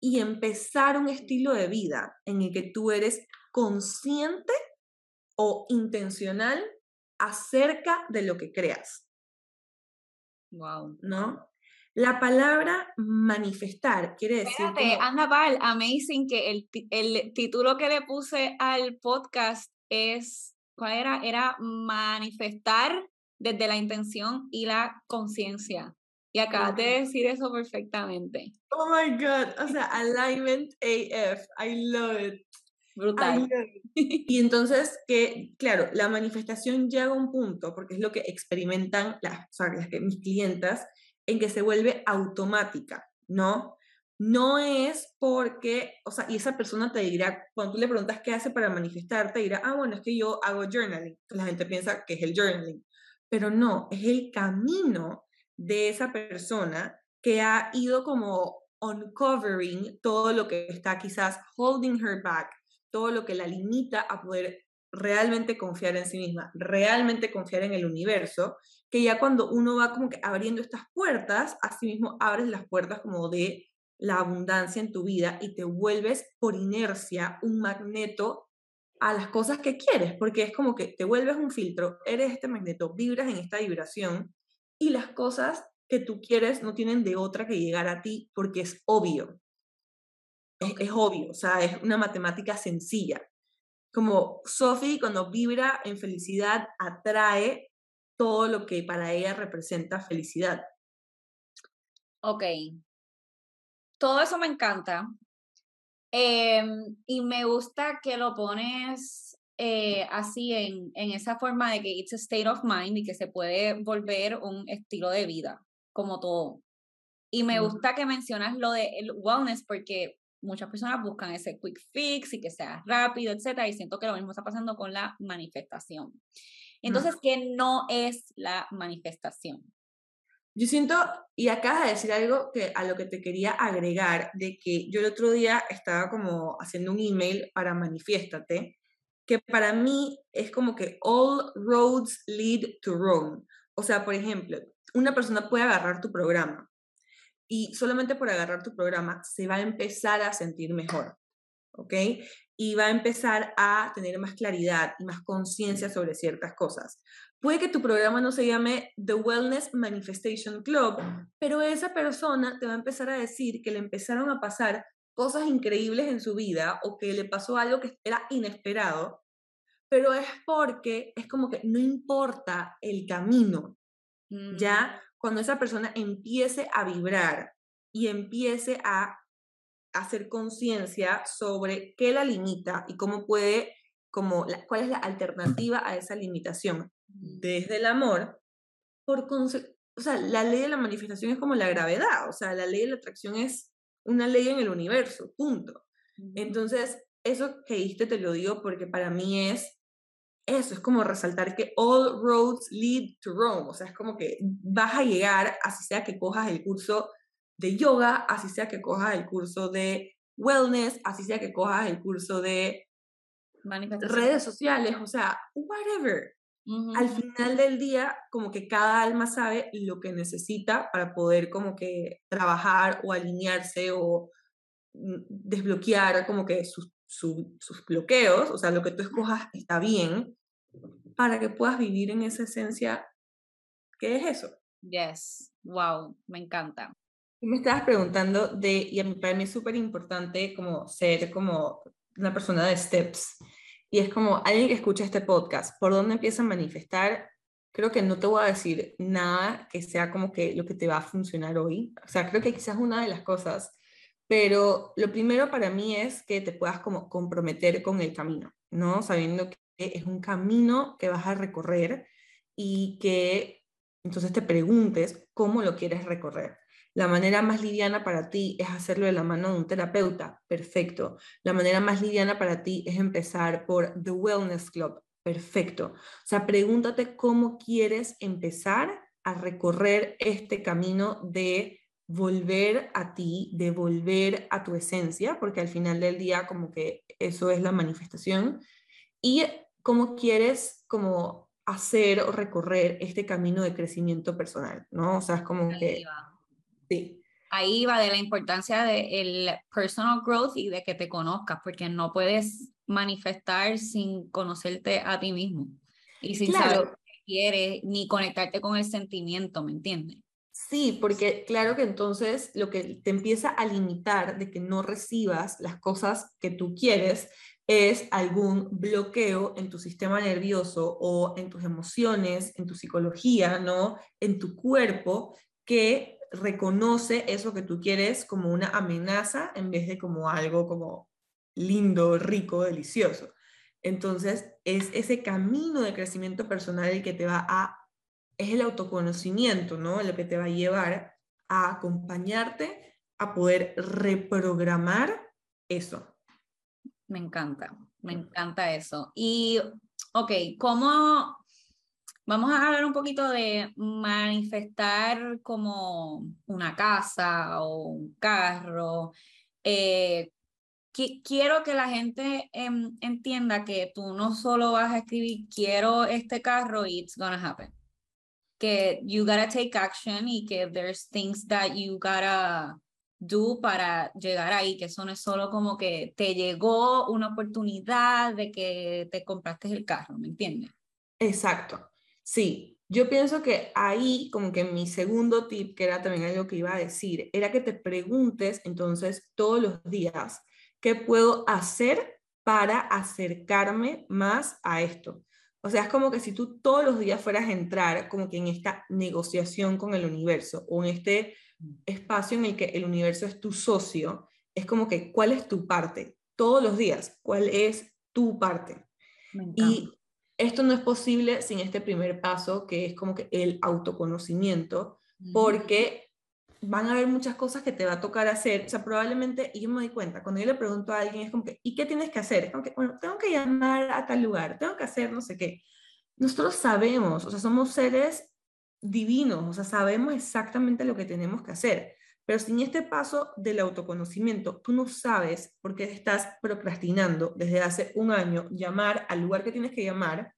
y empezar un estilo de vida en el que tú eres consciente o intencional acerca de lo que creas. Wow. ¿No? La palabra manifestar quiere decir. Espérate, anda pal, amazing que el, el título que le puse al podcast es. ¿Cuál era? Era manifestar desde la intención y la conciencia. Y acabas de decir eso perfectamente. Oh my God. O sea, alignment AF. I love it. Brutal. Y entonces, que, claro, la manifestación llega a un punto, porque es lo que experimentan las, o sea, las que, mis clientas, en que se vuelve automática, ¿no? No es porque, o sea, y esa persona te dirá, cuando tú le preguntas qué hace para manifestar, te dirá, ah, bueno, es que yo hago journaling. La gente piensa que es el journaling, pero no, es el camino de esa persona que ha ido como uncovering todo lo que está quizás holding her back, todo lo que la limita a poder realmente confiar en sí misma, realmente confiar en el universo, que ya cuando uno va como que abriendo estas puertas, así mismo abres las puertas como de la abundancia en tu vida y te vuelves por inercia un magneto a las cosas que quieres, porque es como que te vuelves un filtro, eres este magneto, vibras en esta vibración y las cosas que tú quieres no tienen de otra que llegar a ti porque es obvio. Es, obvio, o sea, es una matemática sencilla. Como Sophie cuando vibra en felicidad atrae todo lo que para ella representa felicidad. Ok. Todo eso me encanta. Em, y me gusta que lo pones eh, así en, en esa forma de que it's a state of mind y que se puede volver un estilo de vida, como todo. Y me gusta que mencionas lo de el wellness porque muchas personas buscan ese quick fix y que sea rápido, etcétera, y siento que lo mismo está pasando con la manifestación. Entonces, ¿qué no es la manifestación? Yo siento, y acabas de decir algo que a lo que te quería agregar, de que yo el otro día estaba como haciendo un email para Manifiéstate, que para mí es como que all roads lead to Rome. O sea, por ejemplo, una persona puede agarrar tu programa, y solamente por agarrar tu programa se va a empezar a sentir mejor, ¿ok? Y va a empezar a tener más claridad y más conciencia sobre ciertas cosas. Puede que tu programa no se llame The Wellness Manifestation Club, pero esa persona te va a empezar a decir que le empezaron a pasar cosas increíbles en su vida o que le pasó algo que era inesperado, pero es porque es como que no importa el camino, ¿ya? Cuando esa persona empiece a vibrar y empiece a hacer conciencia sobre qué la limita y cómo puede, como cuál es la alternativa a esa limitación desde el amor, por o sea, la ley de la manifestación es como la gravedad, o sea, la ley de la atracción es una ley en el universo, punto. Entonces, eso que diste te lo digo porque para mí es eso, es como resaltar que all roads lead to Rome, o sea, es como que vas a llegar, así sea que cojas el curso de yoga, así sea que cojas el curso de wellness, así sea que cojas el curso de redes sociales, o sea, whatever. Al final del día, como que cada alma sabe lo que necesita para poder como que trabajar o alinearse o mm, desbloquear como que sus sus bloqueos, o sea, lo que tú escojas está bien, para que puedas vivir en esa esencia. ¿Qué es eso? Yes, wow, me encanta. me estabas preguntando de, y a mí, para mí es súper importante como ser como una persona de steps, y es como alguien que escucha este podcast, ¿por dónde empieza a manifestar? Creo que no te voy a decir nada que sea como que lo que te va a funcionar hoy. O sea, creo que quizás una de las cosas pero lo primero para mí es que te puedas como comprometer con el camino, ¿no? Sabiendo que es un camino que vas a recorrer y que entonces te preguntes cómo lo quieres recorrer. La manera más liviana para ti es hacerlo de la mano de un terapeuta, perfecto. La manera más liviana para ti es empezar por The Wellness Club, perfecto. O sea, pregúntate cómo quieres empezar a recorrer este camino de volver a ti, de volver a tu esencia, porque al final del día como que eso es la manifestación, y cómo quieres como hacer o recorrer este camino de crecimiento personal, ¿no? O sea, es como que... Sí. Ahí va de la importancia del personal growth y de que te conozcas, porque no puedes manifestar sin conocerte a ti mismo y sin saber lo que quieres, ni conectarte con el sentimiento, ¿me entiendes? Sí, porque claro que entonces lo que te empieza a limitar de que no recibas las cosas que tú quieres es algún bloqueo en tu sistema nervioso o en tus emociones, en tu psicología, ¿no? En tu cuerpo que reconoce eso que tú quieres como una amenaza en vez de como algo como lindo, rico, delicioso. Entonces, es ese camino de crecimiento personal el que te va a, es el autoconocimiento, ¿no? Lo que te va a llevar a acompañarte a poder reprogramar eso. Me encanta, me encanta eso. Y, ok, ¿cómo, Vamos a hablar un poquito de manifestar como una casa o un carro. Eh, quiero que la gente em, entienda que tú no solo vas a escribir quiero este carro y it's gonna happen. Que you gotta take action y que there's things that you gotta do para llegar ahí, que eso no es solo como que te llegó una oportunidad de que te compraste el carro, ¿me entiendes? Exacto. Sí, yo pienso que ahí, como que mi segundo tip, que era también algo que iba a decir, era que te preguntes entonces todos los días, ¿qué puedo hacer para acercarme más a esto? O sea, es como que si tú todos los días fueras a entrar como que en esta negociación con el universo o en este espacio en el que el universo es tu socio, es como que, ¿cuál es tu parte? Todos los días, ¿cuál es tu parte? y esto no es posible sin este primer paso, que es como que el autoconocimiento, porque van a haber muchas cosas que te va a tocar hacer. O sea, probablemente, y yo me doy cuenta, cuando yo le pregunto a alguien, es como que, ¿y qué tienes que hacer? Es como que, bueno, tengo que llamar a tal lugar, tengo que hacer no sé qué. Nosotros sabemos, o sea, somos seres divinos, o sea, sabemos exactamente lo que tenemos que hacer. Pero sin este paso del autoconocimiento, tú no sabes por qué estás procrastinando desde hace un año llamar al lugar que tienes que llamar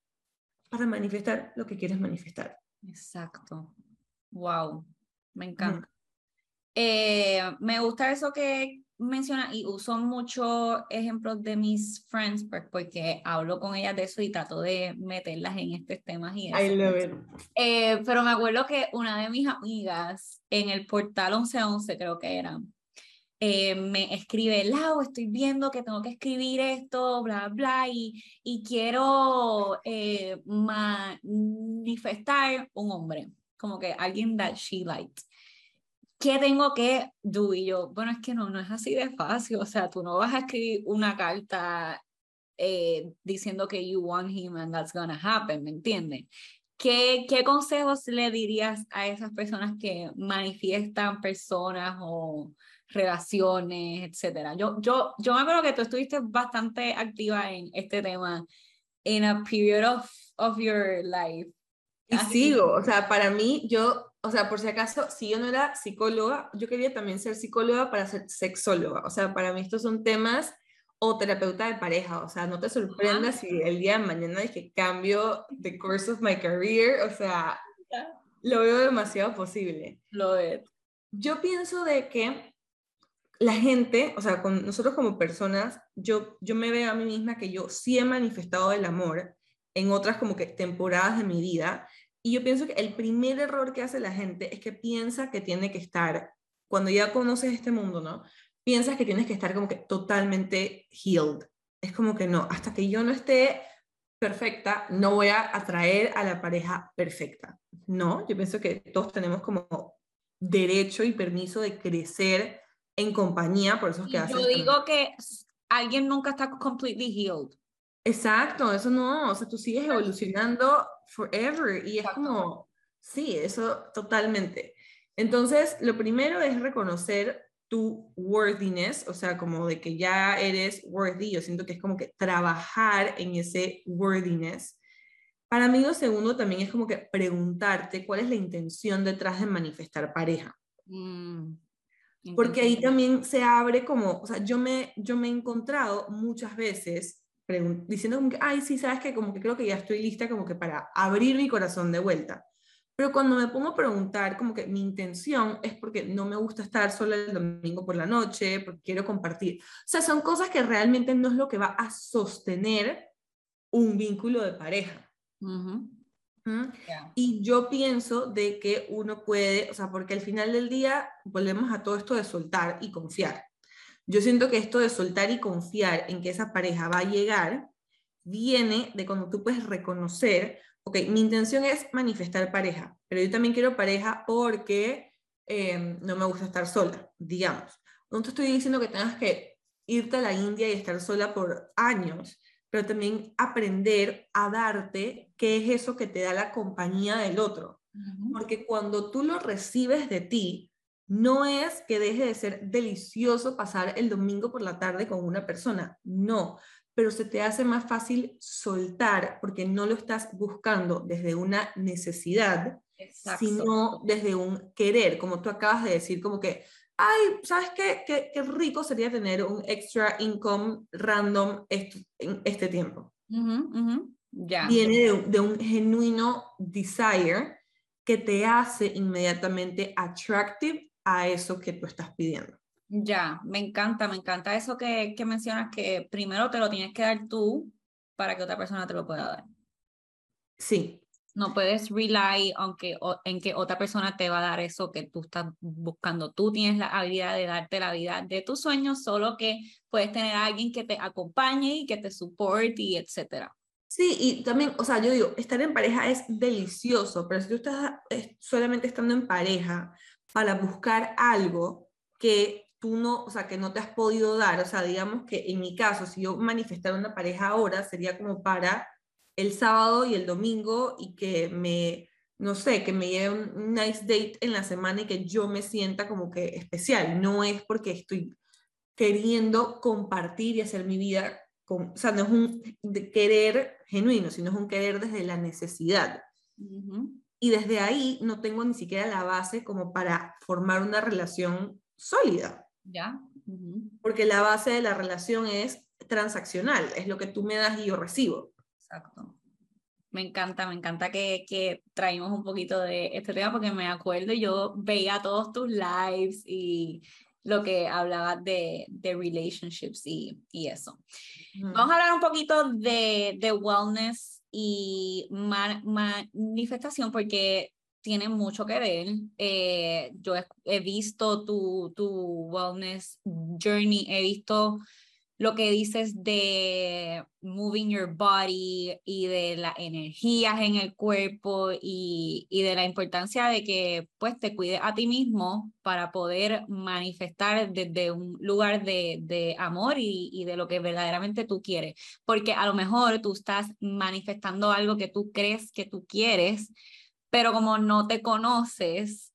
para manifestar lo que quieres manifestar. Exacto. Wow, me encanta. Eh, me gusta eso que menciona y uso muchos ejemplos de mis friends pues, porque hablo con ellas de eso y trato de meterlas en estos temas y eso. I love it. Eh, pero me acuerdo que una de mis amigas en el portal 1111 creo que era, eh, me escribe, Lau, estoy viendo que tengo que escribir esto, bla, bla, y, y quiero eh, manifestar un hombre, como que alguien that she liked. ¿Qué tengo que do? Y yo, bueno, es que no, no es así de fácil, o sea, tú no vas a escribir una carta eh, diciendo que you want him and that's gonna happen, ¿me entiendes? ¿Qué, ¿Qué consejos le dirías a esas personas que manifiestan personas o relaciones, etcétera? Yo, yo, yo me acuerdo que tú estuviste bastante activa en este tema en a period of, of your life. Y sigo, o sea, para mí, yo o sea, por si acaso, si yo no era psicóloga, yo quería también ser psicóloga para ser sexóloga. O sea, para mí estos son temas o terapeuta de pareja. O sea, no te sorprendas si el día de mañana dije cambio the course of my career. O sea, lo veo demasiado posible. Lo es. Yo pienso de que la gente, o sea, con nosotros como personas, yo, yo me veo a mí misma que yo sí he manifestado el amor en otras como que temporadas de mi vida y yo pienso que el primer error que hace la gente es que piensa que tiene que estar, cuando ya conoces este mundo, ¿no? Piensas que tienes que estar como que totalmente healed. Es como que no, hasta que yo no esté perfecta, no voy a atraer a la pareja perfecta. No, yo pienso que todos tenemos como derecho y permiso de crecer en compañía, por eso es que haces. Yo digo que alguien nunca está completely healed. Exacto, eso no, o sea, tú sigues evolucionando forever y es como, sí, eso totalmente. Entonces, lo primero es reconocer tu worthiness, o sea, como de que ya eres worthy, yo siento que es como que trabajar en ese worthiness. Para mí lo segundo también es como que preguntarte cuál es la intención detrás de manifestar pareja. Mm, Porque ahí también se abre como, o sea, yo me, yo me he encontrado muchas veces diciendo como que, ay, sí, sabes que como que creo que ya estoy lista como que para abrir mi corazón de vuelta. Pero cuando me pongo a preguntar, como que mi intención es porque no me gusta estar sola el domingo por la noche, porque quiero compartir. O sea, son cosas que realmente no es lo que va a sostener un vínculo de pareja. Y yo pienso de que uno puede, o sea, porque al final del día volvemos a todo esto de soltar y confiar. Yo siento que esto de soltar y confiar en que esa pareja va a llegar viene de cuando tú puedes reconocer, ok, mi intención es manifestar pareja, pero yo también quiero pareja porque em, no me gusta estar sola, digamos. No te estoy diciendo que tengas que irte a la India y estar sola por años, pero también aprender a darte qué es eso que te da la compañía del otro. Porque cuando tú lo recibes de ti, no es que deje de ser delicioso pasar el domingo por la tarde con una persona, no, pero se te hace más fácil soltar porque no lo estás buscando desde una necesidad, sino desde un querer, como tú acabas de decir, como que, ay, ¿sabes qué? Qué, rico sería tener un extra income random en este tiempo. Viene de, un genuino desire que te hace inmediatamente attractive a eso que tú estás pidiendo. Ya, me encanta, me encanta eso que, que mencionas, que primero te lo tienes que dar tú para que otra persona te lo pueda dar. Sí. No puedes rely aunque, en que otra persona te va a dar eso que tú estás buscando. Tú tienes la habilidad de darte la vida de tus sueños, solo que puedes tener a alguien que te acompañe y que te soporte y etcétera. Sí, y también, o sea, yo digo, estar en pareja es delicioso, pero si tú estás solamente estando en pareja, para buscar algo que tú no, o sea, que no te has podido dar. O sea, digamos que en mi caso, si yo manifestara una pareja ahora, sería como para el sábado y el domingo y que me, no sé, que me lleve un nice date en la semana y que yo me sienta como que especial. No es porque estoy queriendo compartir y hacer mi vida con, o sea, no es un querer genuino, sino es un querer desde la necesidad y desde ahí no tengo ni siquiera la base como para formar una relación sólida. Ya. Porque la base de la relación es transaccional, es lo que tú me das y yo recibo. Exacto. Me encanta, me encanta que, que traímos un poquito de este tema porque me acuerdo, yo veía todos tus lives y lo que hablabas de, de relationships y, y eso. Vamos a hablar un poquito de, de wellness y manifestación porque tiene mucho que ver. Eh, yo he, visto tu, tu wellness journey, he visto lo que dices de moving your body y de las energías en el cuerpo y, y, de la importancia de que pues te cuides a ti mismo para poder manifestar desde un lugar de, de amor y, y, de lo que verdaderamente tú quieres. Porque a lo mejor tú estás manifestando algo que tú crees que tú quieres, pero como no te conoces,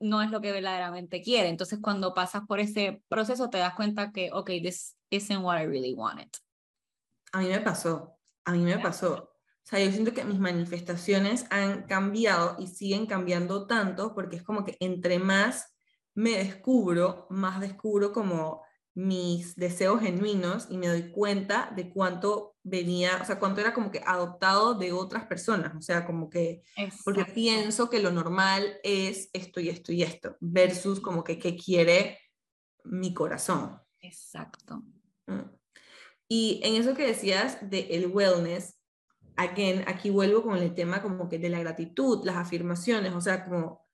no es lo que verdaderamente quiere. Entonces, cuando pasas por ese proceso, te das cuenta que, ok, this isn't what I really wanted. A mí me pasó, a mí me pasó. O sea, yo siento que mis manifestaciones han cambiado y siguen cambiando tanto porque es como que entre más me descubro, más descubro como mis deseos genuinos y me doy cuenta de cuánto venía, o sea, cuánto era como que adoptado de otras personas, o sea, como que, porque pienso que lo normal es esto y esto y esto, versus como que qué quiere mi corazón. Exacto. Mm. Y en eso que decías de el wellness, again, aquí vuelvo con el tema como que de la gratitud, las afirmaciones, o sea, como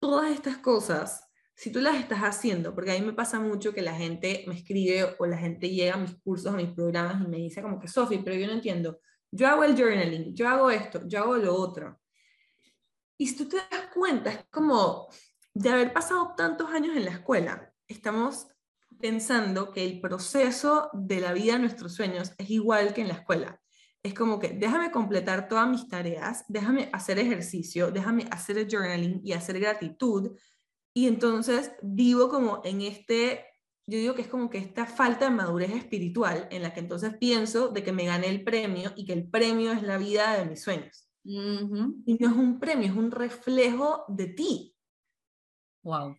todas estas cosas si tú las estás haciendo, porque a mí me pasa mucho que la gente me escribe o la gente llega a mis cursos, a mis programas y me dice como que, Sofi, pero yo no entiendo, yo hago el journaling, yo hago esto, yo hago lo otro. Y si tú te das cuenta, es como de haber pasado tantos años en la escuela, estamos pensando que el proceso de la vida de nuestros sueños es igual que en la escuela. Es como que déjame completar todas mis tareas, déjame hacer ejercicio, déjame hacer el journaling y hacer gratitud y entonces vivo como en este, yo digo que es como que esta falta de madurez espiritual en la que entonces pienso de que me gané el premio y que el premio es la vida de mis sueños. Y no es un premio, es un reflejo de ti. Wow.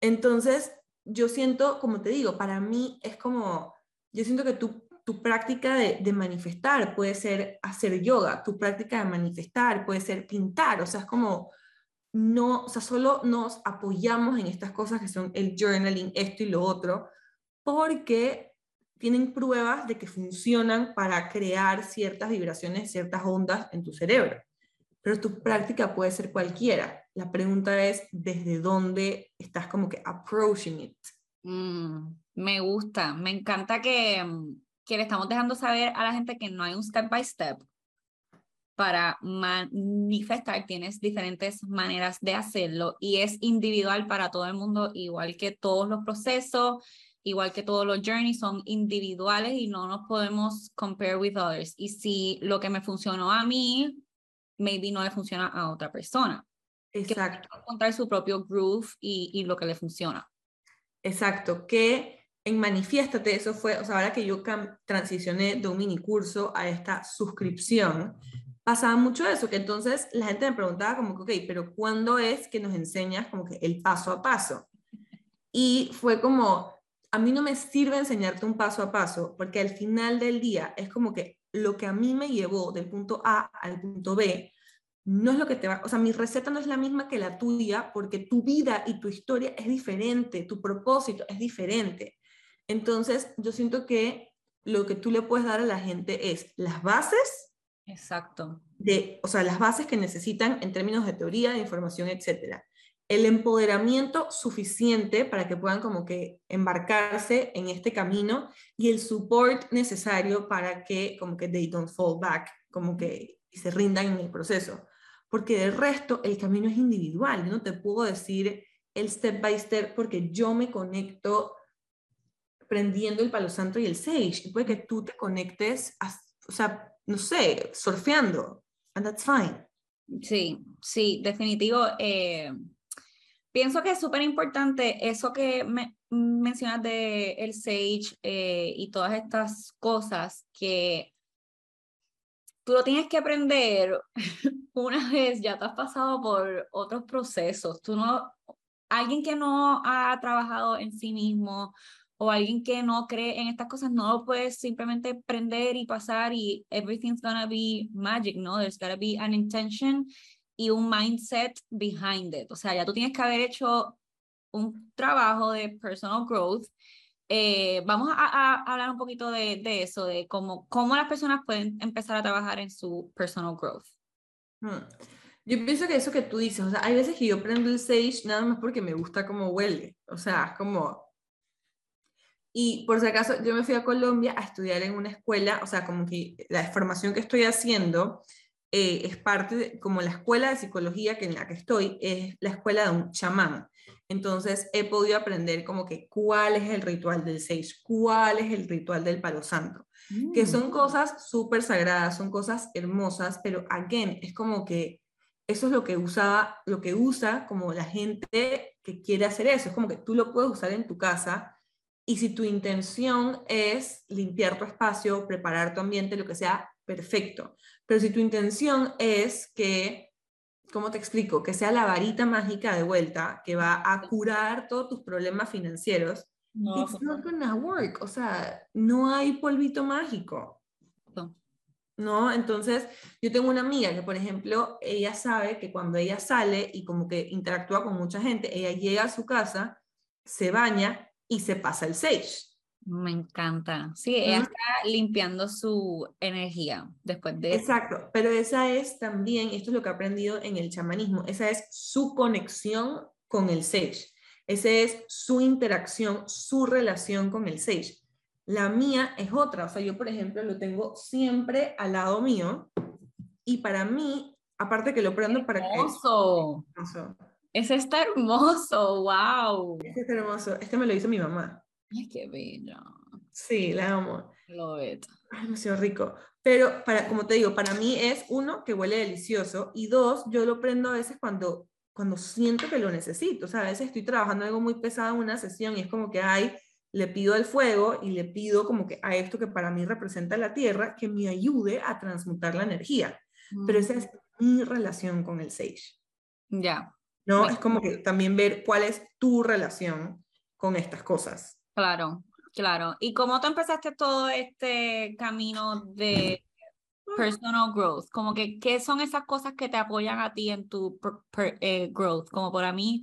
Entonces, yo siento, como te digo, para mí es como, yo siento que tu, tu práctica de, de, manifestar puede ser hacer yoga, tu práctica de manifestar puede ser pintar, o sea, es como no, o sea, solo nos apoyamos en estas cosas que son el journaling, esto y lo otro, porque tienen pruebas de que funcionan para crear ciertas vibraciones, ciertas ondas en tu cerebro. Pero tu práctica puede ser cualquiera. La pregunta es desde dónde estás como que approaching it. Mm, me gusta, me encanta que, que le estamos dejando saber a la gente que no hay un step by step para manifestar, tienes diferentes maneras de hacerlo y es individual para todo el mundo, igual que todos los procesos, igual que todos los journeys son individuales y no nos podemos compare with others. Y si lo que me funcionó a mí, maybe no le funciona a otra persona. Exacto. Que encontrar su propio groove y, y lo que le funciona. Exacto, que en Manifiéstate, eso fue, o sea, ahora que yo transicioné de un mini curso a esta suscripción, pasaba mucho eso, que entonces la gente me preguntaba como que, ok, pero ¿cuándo es que nos enseñas como que el paso a paso? Y fue como, a mí no me sirve enseñarte un paso a paso, porque al final del día es como que lo que a mí me llevó del punto A al punto B, no es lo que te va, o sea, mi receta no es la misma que la tuya, porque tu vida y tu historia es diferente, tu propósito es diferente. Entonces, yo siento que lo que tú le puedes dar a la gente es las bases. Exacto. De, o sea, las bases que necesitan en términos de teoría, de información, etcétera. El empoderamiento suficiente para que puedan como que embarcarse en este camino y el support necesario para que como que they don't fall back, como que se rindan en el proceso. Porque del resto el camino es individual. No te puedo decir el step by step porque yo me conecto prendiendo el palo santo y el sage. Y puede que tú te conectes, o sea, no sé, surfeando. And that's fine. Sí, sí, definitivo. Eh, pienso que es súper importante eso que me, mencionas de el sage eh, y todas estas cosas que tú lo tienes que aprender una vez ya te has pasado por otros procesos. Tú no, alguien que no ha trabajado en sí mismo o alguien que no cree en estas cosas no lo puedes simplemente prender y pasar y everything's gonna be magic, ¿no? There's gotta be an intention y un mindset behind it. O sea, ya tú tienes que haber hecho un trabajo de personal growth. Eh, vamos a, hablar un poquito de, de, eso, de cómo, cómo las personas pueden empezar a trabajar en su personal growth. Hmm. Yo pienso que eso que tú dices, o sea, hay veces que yo prendo el sage nada más porque me gusta cómo huele. O sea, como, y por si acaso, yo me fui a Colombia a estudiar en una escuela, o sea, como que la formación que estoy haciendo eh, es parte, de, como la escuela de psicología que en la que estoy, es la escuela de un chamán. Entonces he podido aprender como que cuál es el ritual del seis, cuál es el ritual del palo santo, que mm. son cosas súper sagradas, son cosas hermosas, pero again, es como que eso es lo que usaba, lo que usa como la gente que quiere hacer eso, es como que tú lo puedes usar en tu casa y si tu intención es limpiar tu espacio, preparar tu ambiente, lo que sea, perfecto. Pero si tu intención es que, ¿cómo te explico? Que sea la varita mágica de vuelta que va a curar todos tus problemas financieros, no, it's not gonna work. O sea, no hay polvito mágico. No. ¿no? Entonces, yo tengo una amiga que, por ejemplo, ella sabe que cuando ella sale y como que interactúa con mucha gente, ella llega a su casa, se baña y se pasa el sage. Me encanta. Sí, ella está limpiando su energía después de... Exacto, pero esa es también, esto es lo que he aprendido en el chamanismo, esa es su conexión con el sage. Esa es su interacción, su relación con el sage. La mía es otra, o sea, yo por ejemplo lo tengo siempre al lado mío y para mí, aparte que lo prendo para que... Ese está hermoso, wow. Este está hermoso. Este me lo hizo mi mamá. Ay, qué bello. Sí, la amo. Lo Ay, demasiado rico. Pero, para, como te digo, para mí es uno, que huele delicioso, y dos, yo lo prendo a veces cuando, cuando siento que lo necesito. O sea, a veces estoy trabajando algo muy pesado en una sesión y es como que, ay, le pido al fuego y le pido como que a esto que para mí representa la tierra, que me ayude a transmutar la energía. Pero esa es mi relación con el sage. Ya. ¿No? Es como que también ver cuál es tu relación con estas cosas. Claro, claro. ¿Y cómo tú empezaste todo este camino de personal growth? Como que, ¿qué son esas cosas que te apoyan a ti en tu eh, growth? Como para mí,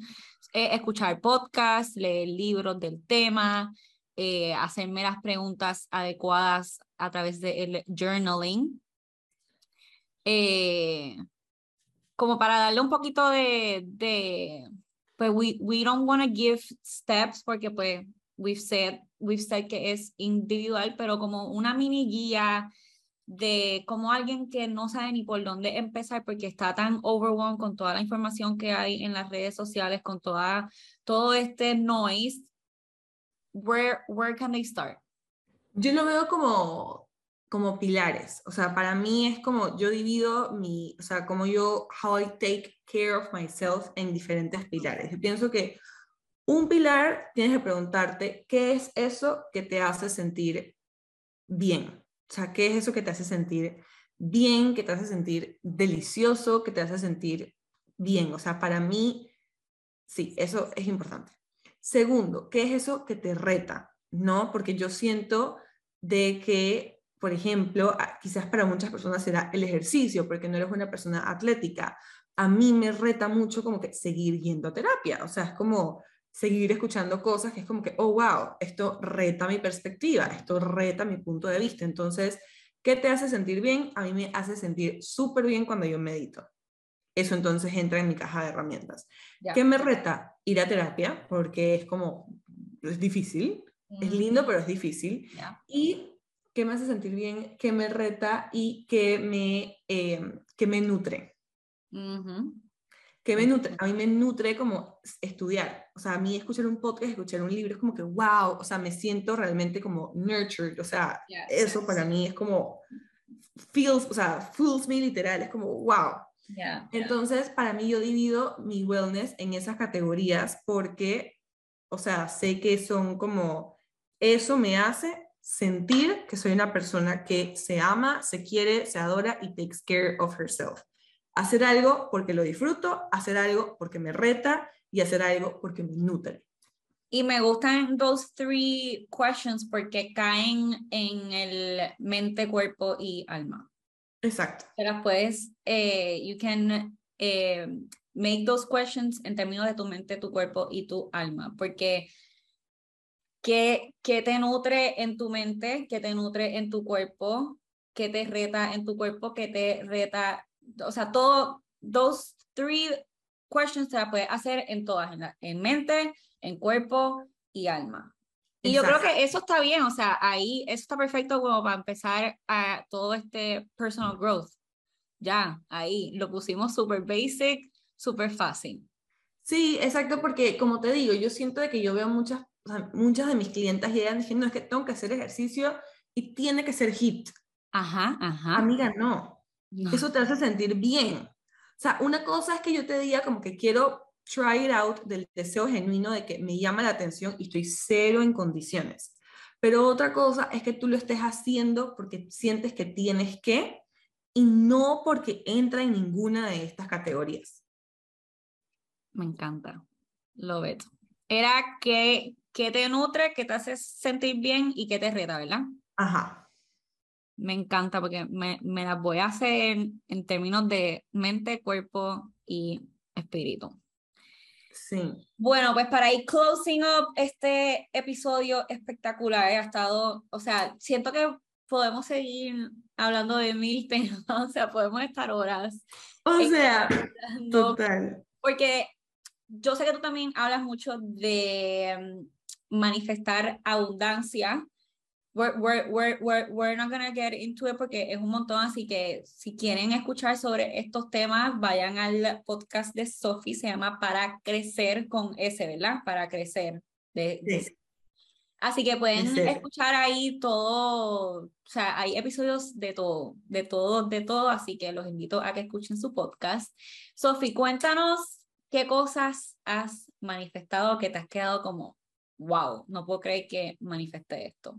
eh, escuchar podcasts, leer libros del tema, eh, hacerme las preguntas adecuadas a través del journaling. Eh, como para darle un poquito de, de pues we, we don't want to give steps porque pues we've said, we've said que es individual, pero como una mini guía de como alguien que no sabe ni por dónde empezar porque está tan overwhelmed con toda la información que hay en las redes sociales, con toda, todo este noise, where, where can they start? Yo lo veo como, como pilares, o sea, para mí es como yo divido mi, o sea, como yo, how I take care of myself en diferentes pilares. Yo pienso que un pilar tienes que preguntarte, ¿qué es eso que te hace sentir bien? O sea, ¿qué es eso que te hace sentir bien, que te hace sentir delicioso, que te hace sentir bien? O sea, para mí, sí, eso es importante. Segundo, ¿qué es eso que te reta? ¿No? Porque yo siento de que, por ejemplo, quizás para muchas personas será el ejercicio, porque no eres una persona atlética. A mí me reta mucho como que seguir yendo a terapia. O sea, es como seguir escuchando cosas que es como que, oh, wow, esto reta mi perspectiva, esto reta mi punto de vista. Entonces, ¿qué te hace sentir bien? A mí me hace sentir súper bien cuando yo medito. Eso entonces entra en mi caja de herramientas. ¿Qué me reta? Ir a terapia, porque es como, es difícil, es lindo, pero es difícil. Y ¿qué me hace sentir bien? ¿Qué me reta y qué me, eh, que me nutre? que me nutre, a mí me nutre como estudiar, o sea, a mí escuchar un podcast, escuchar un libro es como que, wow, o sea, me siento realmente como nurtured, o sea, eso para mí es como, feels, o sea, feels me literal, es como, wow. Entonces, para mí yo divido mi wellness en esas categorías porque, o sea, sé que son como, eso me hace sentir que soy una persona que se ama, se quiere, se adora y takes care of herself. Hacer algo porque lo disfruto, hacer algo porque me reta y hacer algo porque me nutre. Y me gustan those three questions porque caen en el mente, cuerpo y alma. Exacto. Las puedes, eh, you can eh, make those questions en términos de tu mente, tu cuerpo y tu alma. Porque ¿qué, qué te nutre en tu mente? ¿Qué te nutre en tu cuerpo? ¿Qué te reta en tu cuerpo? ¿Qué te reta o sea, todo, those three questions se la puede hacer en todas, en, en mente, en cuerpo y alma. Y yo creo que eso está bien, o sea, ahí eso está perfecto como para empezar a todo este personal growth. Ya, ahí lo pusimos super basic, super fácil. Sí, exacto, porque como te digo, yo siento de que yo veo muchas, muchas de mis clientas llegan diciendo es que tengo que hacer ejercicio y tiene que ser HIT. Ajá, ajá. Amiga, no. Eso te hace sentir bien. O sea, una cosa es que yo te diga como que quiero try it out del deseo genuino de que me llama la atención y estoy cero en condiciones. Pero otra cosa es que tú lo estés haciendo porque sientes que tienes que y no porque entra en ninguna de estas categorías. Me encanta. Lo veo. Era que, que te nutre, que te hace sentir bien y que te reta, ¿verdad? Ajá me encanta porque me, me las voy a hacer en términos de mente, cuerpo y espíritu. Sí. Bueno, pues para ir closing up este episodio espectacular, ha estado, o sea, siento que podemos seguir hablando de mil temas, o sea, podemos estar horas. O sea, total. Porque yo sé que tú también hablas mucho de manifestar abundancia we're, we're, we're, we're, we're not gonna get into it porque es un montón, así que si quieren escuchar sobre estos temas, vayan al podcast de Sophie, se llama Para Crecer con S, ¿verdad? Para Crecer. De, Así que pueden escuchar ahí todo, o sea, hay episodios de todo, de todo, de todo, así que los invito a que escuchen su podcast. Sophie, cuéntanos qué cosas has manifestado que te has quedado como, wow, no puedo creer que manifesté esto.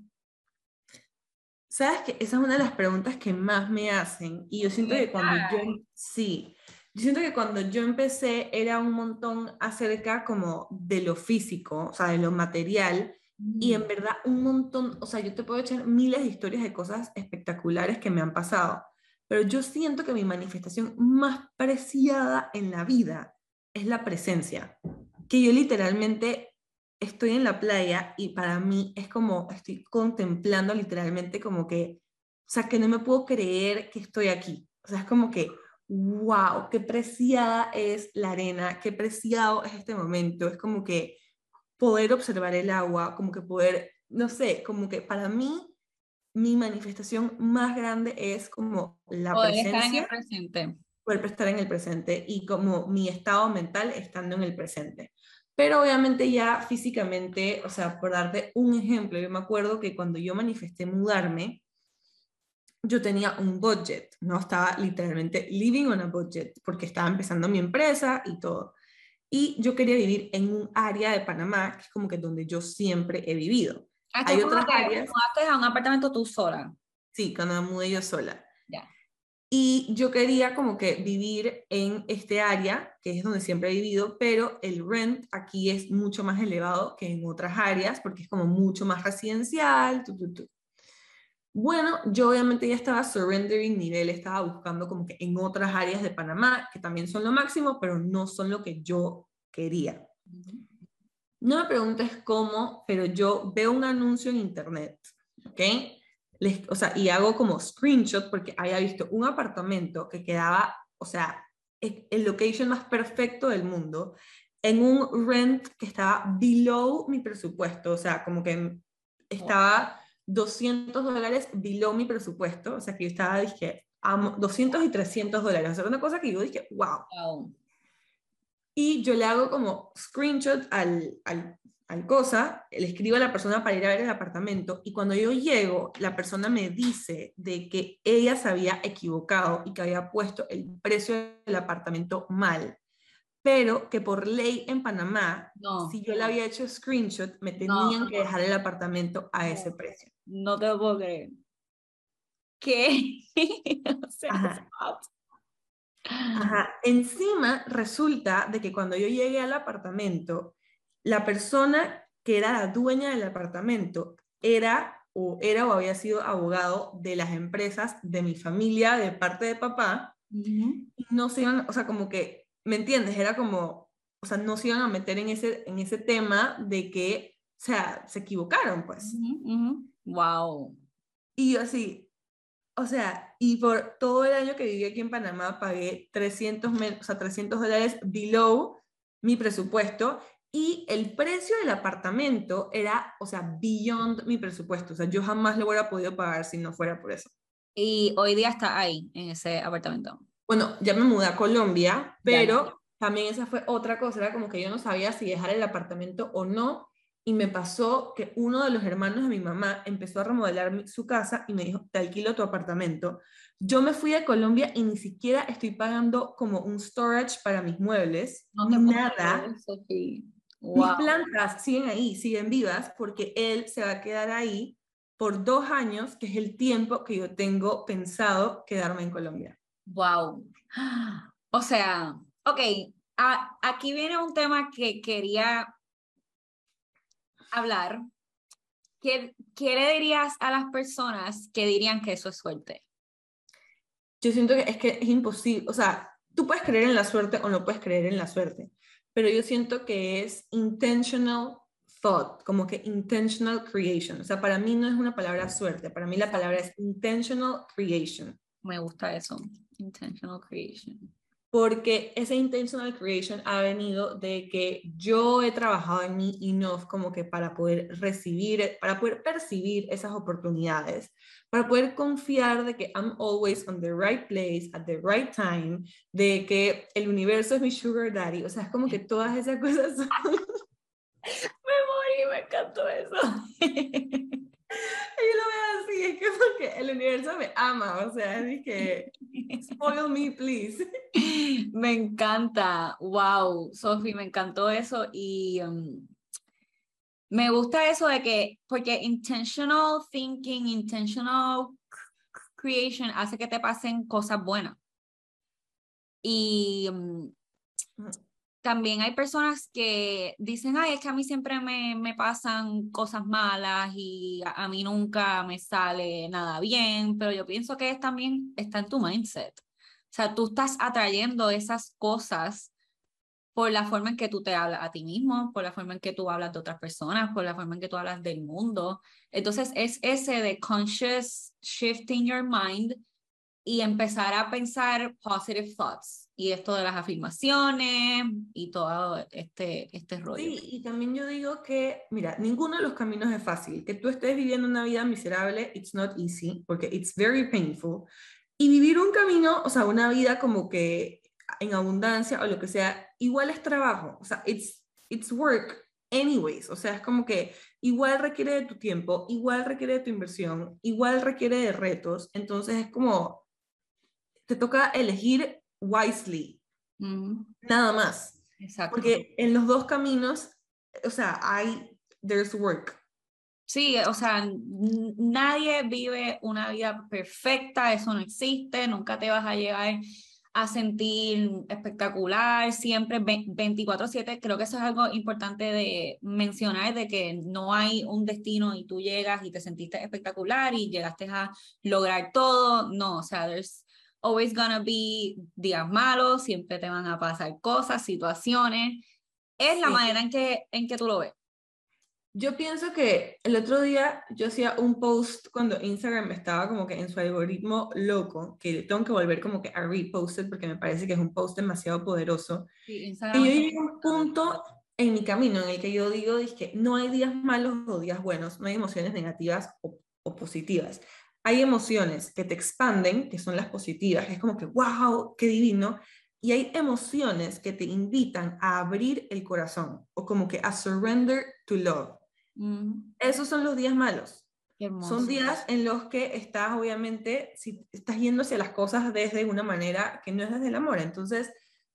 Sabes que esa es una de las preguntas que más me hacen y yo siento que cuando yo, sí, yo siento que cuando yo empecé era un montón acerca como de lo físico, o sea, de lo material, y en mm. verdad un montón, o sea, yo te puedo echar miles de historias de cosas espectaculares que me han pasado, pero yo siento que mi manifestación más preciada en la vida es la presencia, que yo literalmente estoy en la playa y para mí es como estoy contemplando literalmente como que, o sea, que no me puedo creer que estoy aquí. O sea, es como que, wow, qué preciada es la arena, qué preciado es este momento. Es como que poder observar el agua, como que poder, no sé, como que para mí mi manifestación más grande es como la poder presencia. estar en el presente. Poder estar en el presente y como mi estado mental estando en el presente. Pero obviamente ya físicamente, o sea, por darte un ejemplo, yo me acuerdo que cuando yo manifesté mudarme, yo tenía un budget, no estaba literalmente living on a budget, porque estaba empezando mi empresa y todo. Y yo quería vivir en un área de Panamá, que es como que donde yo siempre he vivido. Ah, Hay esto otras áreas. mudaste a un apartamento tú sola. Sí, cuando me mudé yo sola. Ya. Y yo quería como que vivir en este área, que es donde siempre he vivido, pero el rent aquí es mucho más elevado que en otras áreas, porque es como mucho más residencial. tu, tu, tu. Bueno, yo obviamente ya estaba surrendering nivel, estaba buscando como que en otras áreas de Panamá, que también son lo máximo, pero no son lo que yo quería. No me preguntes cómo, pero yo veo un anuncio en internet, ¿ok? Les- o sea, y hago como screenshot porque había visto un apartamento que quedaba, o sea, el location más perfecto del mundo, en un rent que estaba below mi presupuesto, o sea, como que estaba 200 dólares below mi presupuesto, o sea, que yo estaba, dije, amo, 200 y 300 dólares, o sea, una cosa que yo dije, wow, Wow. y yo le hago como screenshot al, al, al cosa, le escribo a la persona para ir a ver el apartamento y cuando yo llego, la persona me dice de que ella se había equivocado y que había puesto el precio del apartamento mal, pero que por ley en Panamá, No, si yo le había hecho screenshot, me No. tenían que dejar el apartamento a ese No. precio. no te lo puedo creer. ¿Qué? Ajá. Ajá. Encima resulta de que cuando yo llegué al apartamento, la persona que era la dueña del apartamento era o era o había sido abogado de las empresas de mi familia, de parte de papá, Ujú. y no se iban, o sea, como que, ¿me entiendes? Era como, o sea, no se iban a meter en ese, en ese tema de que, o sea, se equivocaron, pues. Ujú, ujú. Wow. Y yo así, o sea, y por todo el año que viví aquí en Panamá pagué 300, men- o sea, 300 dólares below mi presupuesto y el precio del apartamento era, o sea, beyond mi presupuesto. O sea, yo jamás lo hubiera podido pagar si no fuera por eso. Y hoy día está ahí, en ese apartamento. Bueno, ya me mudé a Colombia, pero ya. también esa fue otra cosa, era como que yo no sabía si dejar el apartamento o no, y me pasó que uno de los hermanos de mi mamá empezó a remodelar su casa y me dijo, te alquilo tu apartamento. Yo me fui a Colombia y ni siquiera estoy pagando como un storage para mis muebles, No te nada. creer, Mis plantas siguen ahí, siguen vivas, porque él se va a quedar ahí por dos años, que es el tiempo que yo tengo pensado quedarme en Colombia. Wow. O sea, ok, a- aquí viene un tema que quería hablar. ¿Qué, qué le dirías a las personas que dirían que eso es suerte? Yo siento que es que es imposible, o sea, tú puedes creer en la suerte o no puedes creer en la suerte, pero yo siento que es intentional thought, como que intentional creation. O sea, para mí no es una palabra suerte, para mí la palabra es intentional creation, Me gusta eso. Intentional creation. Porque esa intentional creation ha venido de que yo he trabajado en mí enough como que para poder recibir, para poder percibir esas oportunidades, para poder confiar de que I'm always on the right place at the right time, de que el universo es mi sugar daddy, o sea, es como que todas esas cosas son... Me morí, me encantó eso. Yo lo veo así, es que porque el universo me ama, o sea, es que spoil me, please. Me encanta, wow, Sophie, me encantó eso y um, me gusta eso de que, porque intentional thinking, intentional creation hace que te pasen cosas buenas. Y um, también hay personas que dicen, ay, es que a mí siempre me, me pasan cosas malas y a, a mí nunca me sale nada bien, pero yo pienso que es también está en tu mindset. O sea, tú estás atrayendo esas cosas por la forma en que tú te hablas a ti mismo, por la forma en que tú hablas de otras personas, por la forma en que tú hablas del mundo. Entonces es ese de conscious shifting your mind y empezar a pensar positive thoughts y esto de las afirmaciones y todo este, este rollo. Sí, y también yo digo que, mira, ninguno de los caminos es fácil. Que tú estés viviendo una vida miserable, it's not easy, porque it's very painful. Y vivir un camino, o sea, una vida como que en abundancia o lo que sea, igual es trabajo, o sea, it's, it's work anyways, o sea, es como que igual requiere de tu tiempo, igual requiere de tu inversión, igual requiere de retos, entonces es como, te toca elegir wisely, nada más. Exacto. Porque en los dos caminos, o sea, hay, there's work. Sí, o sea, nadie vive una vida perfecta, eso no existe, nunca te vas a llegar a sentir espectacular, siempre 24/7. Creo que eso es algo importante de mencionar, de que no hay un destino y tú llegas y te sentiste espectacular y llegaste a lograr todo. No, o sea, there's always gonna be días malos, siempre te van a pasar cosas, situaciones. Es la manera en que, en que tú lo ves. Yo pienso que el otro día yo hacía un post cuando Instagram estaba como que en su algoritmo loco, que tengo que volver como que a reposted porque me parece que es un post demasiado poderoso. y yo llegué a un punto en mi camino en el que yo digo, que no hay días malos o días buenos, no hay emociones negativas o, o positivas. Hay emociones que te expanden, que son las positivas, que es como que, wow, qué divino, y hay emociones que te invitan a abrir el corazón o como que a surrender to love. Esos son los días malos. Son días en los que estás, obviamente, si estás yendo hacia las cosas desde una manera que no es desde el amor. Entonces,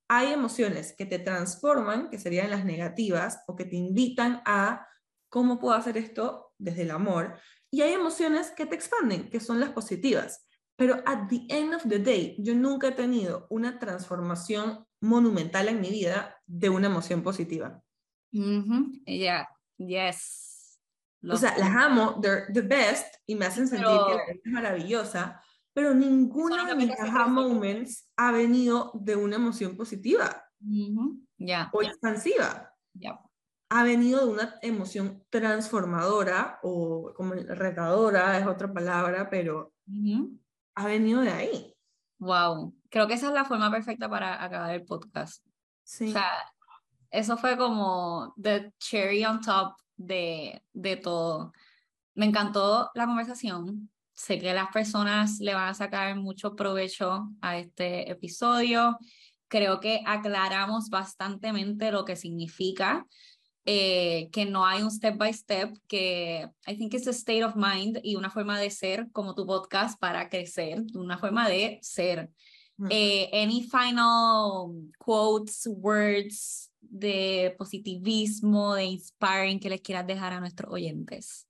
hay emociones que te transforman, que serían las negativas, o que te invitan a cómo puedo hacer esto desde el amor. Y hay emociones que te expanden, que son las positivas. Pero at the end of the day, yo nunca he tenido una transformación monumental en mi vida de una emoción positiva. Ya, yes. O sea, las amo, they're the best y me hacen sentir que la vida es maravillosa, pero ninguno de mis aha moments ha venido de una emoción positiva o expansiva. Ha venido de una emoción transformadora o como retadora, es otra palabra, pero ha venido de ahí. Wow, creo que esa es la forma perfecta para acabar el podcast. Sí. O sea, eso fue como the cherry on top de, de todo. Me encantó la conversación. Sé que las personas le van a sacar mucho provecho a este episodio. Creo que aclaramos bastantemente lo que significa, eh, que no hay un step by step, que I think it's a state of mind y una forma de ser como tu podcast para crecer, una forma de ser. Eh, any final quotes, words, de positivismo, de inspiring que les quieras dejar a nuestros oyentes?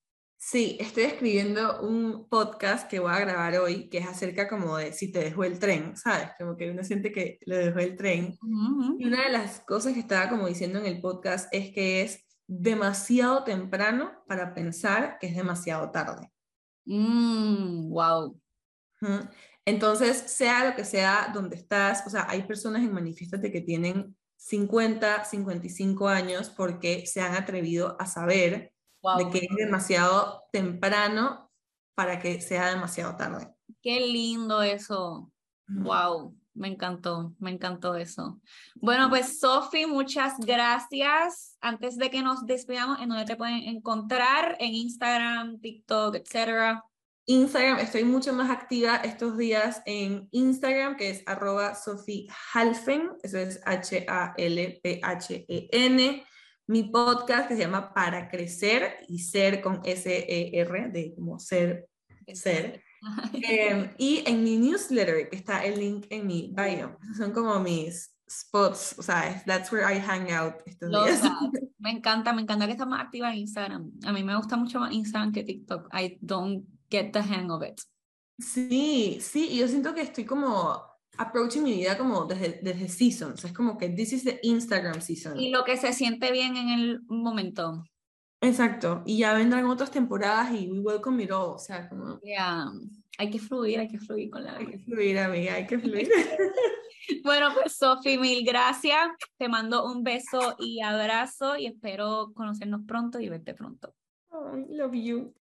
Sí, estoy escribiendo un podcast que voy a grabar hoy, que es acerca como de si te dejó el tren, ¿sabes? Como que uno siente que le dejó el tren. Y una de las cosas que estaba como diciendo en el podcast es que es demasiado temprano para pensar que es demasiado tarde. Mm, wow. Entonces, sea lo que sea donde estás, o sea, hay personas en Manifiestate que tienen 50, 55 años porque se han atrevido a saber de que es demasiado temprano para que sea demasiado tarde. Qué lindo eso. Wow, me encantó, me encantó eso. Bueno, pues Sofi, muchas gracias. Antes de que nos despidamos, ¿en dónde te pueden encontrar? En Instagram, TikTok, etcétera. Instagram, estoy mucho más activa estos días en Instagram, que es arroba Halfen, eso es H-A-L-P-H-E-N. Mi podcast que se llama Para Crecer y Ser con S-E-R, de como ser, ser. Em, y en mi newsletter, que está el link en mi bio. son como mis spots, o sea, that's where I hang out estos días. Me encanta, me encanta que está más activa en Instagram. A mí me gusta mucho más Instagram que TikTok. I don't get the hang of it. Sí, sí, y yo siento que estoy como approaching mi vida como desde, desde seasons. Es como que this is the Instagram season. Y lo que se siente bien en el momento. Exacto. Y ya vendrán otras temporadas y we welcome it all. O sea, como. Yeah. Hay que fluir, hay que fluir con la vida. Hay que fluir, amiga, hay que fluir. bueno, pues Sofi, mil gracias. Te mando un beso y abrazo y espero conocernos pronto y verte pronto. Oh, love you.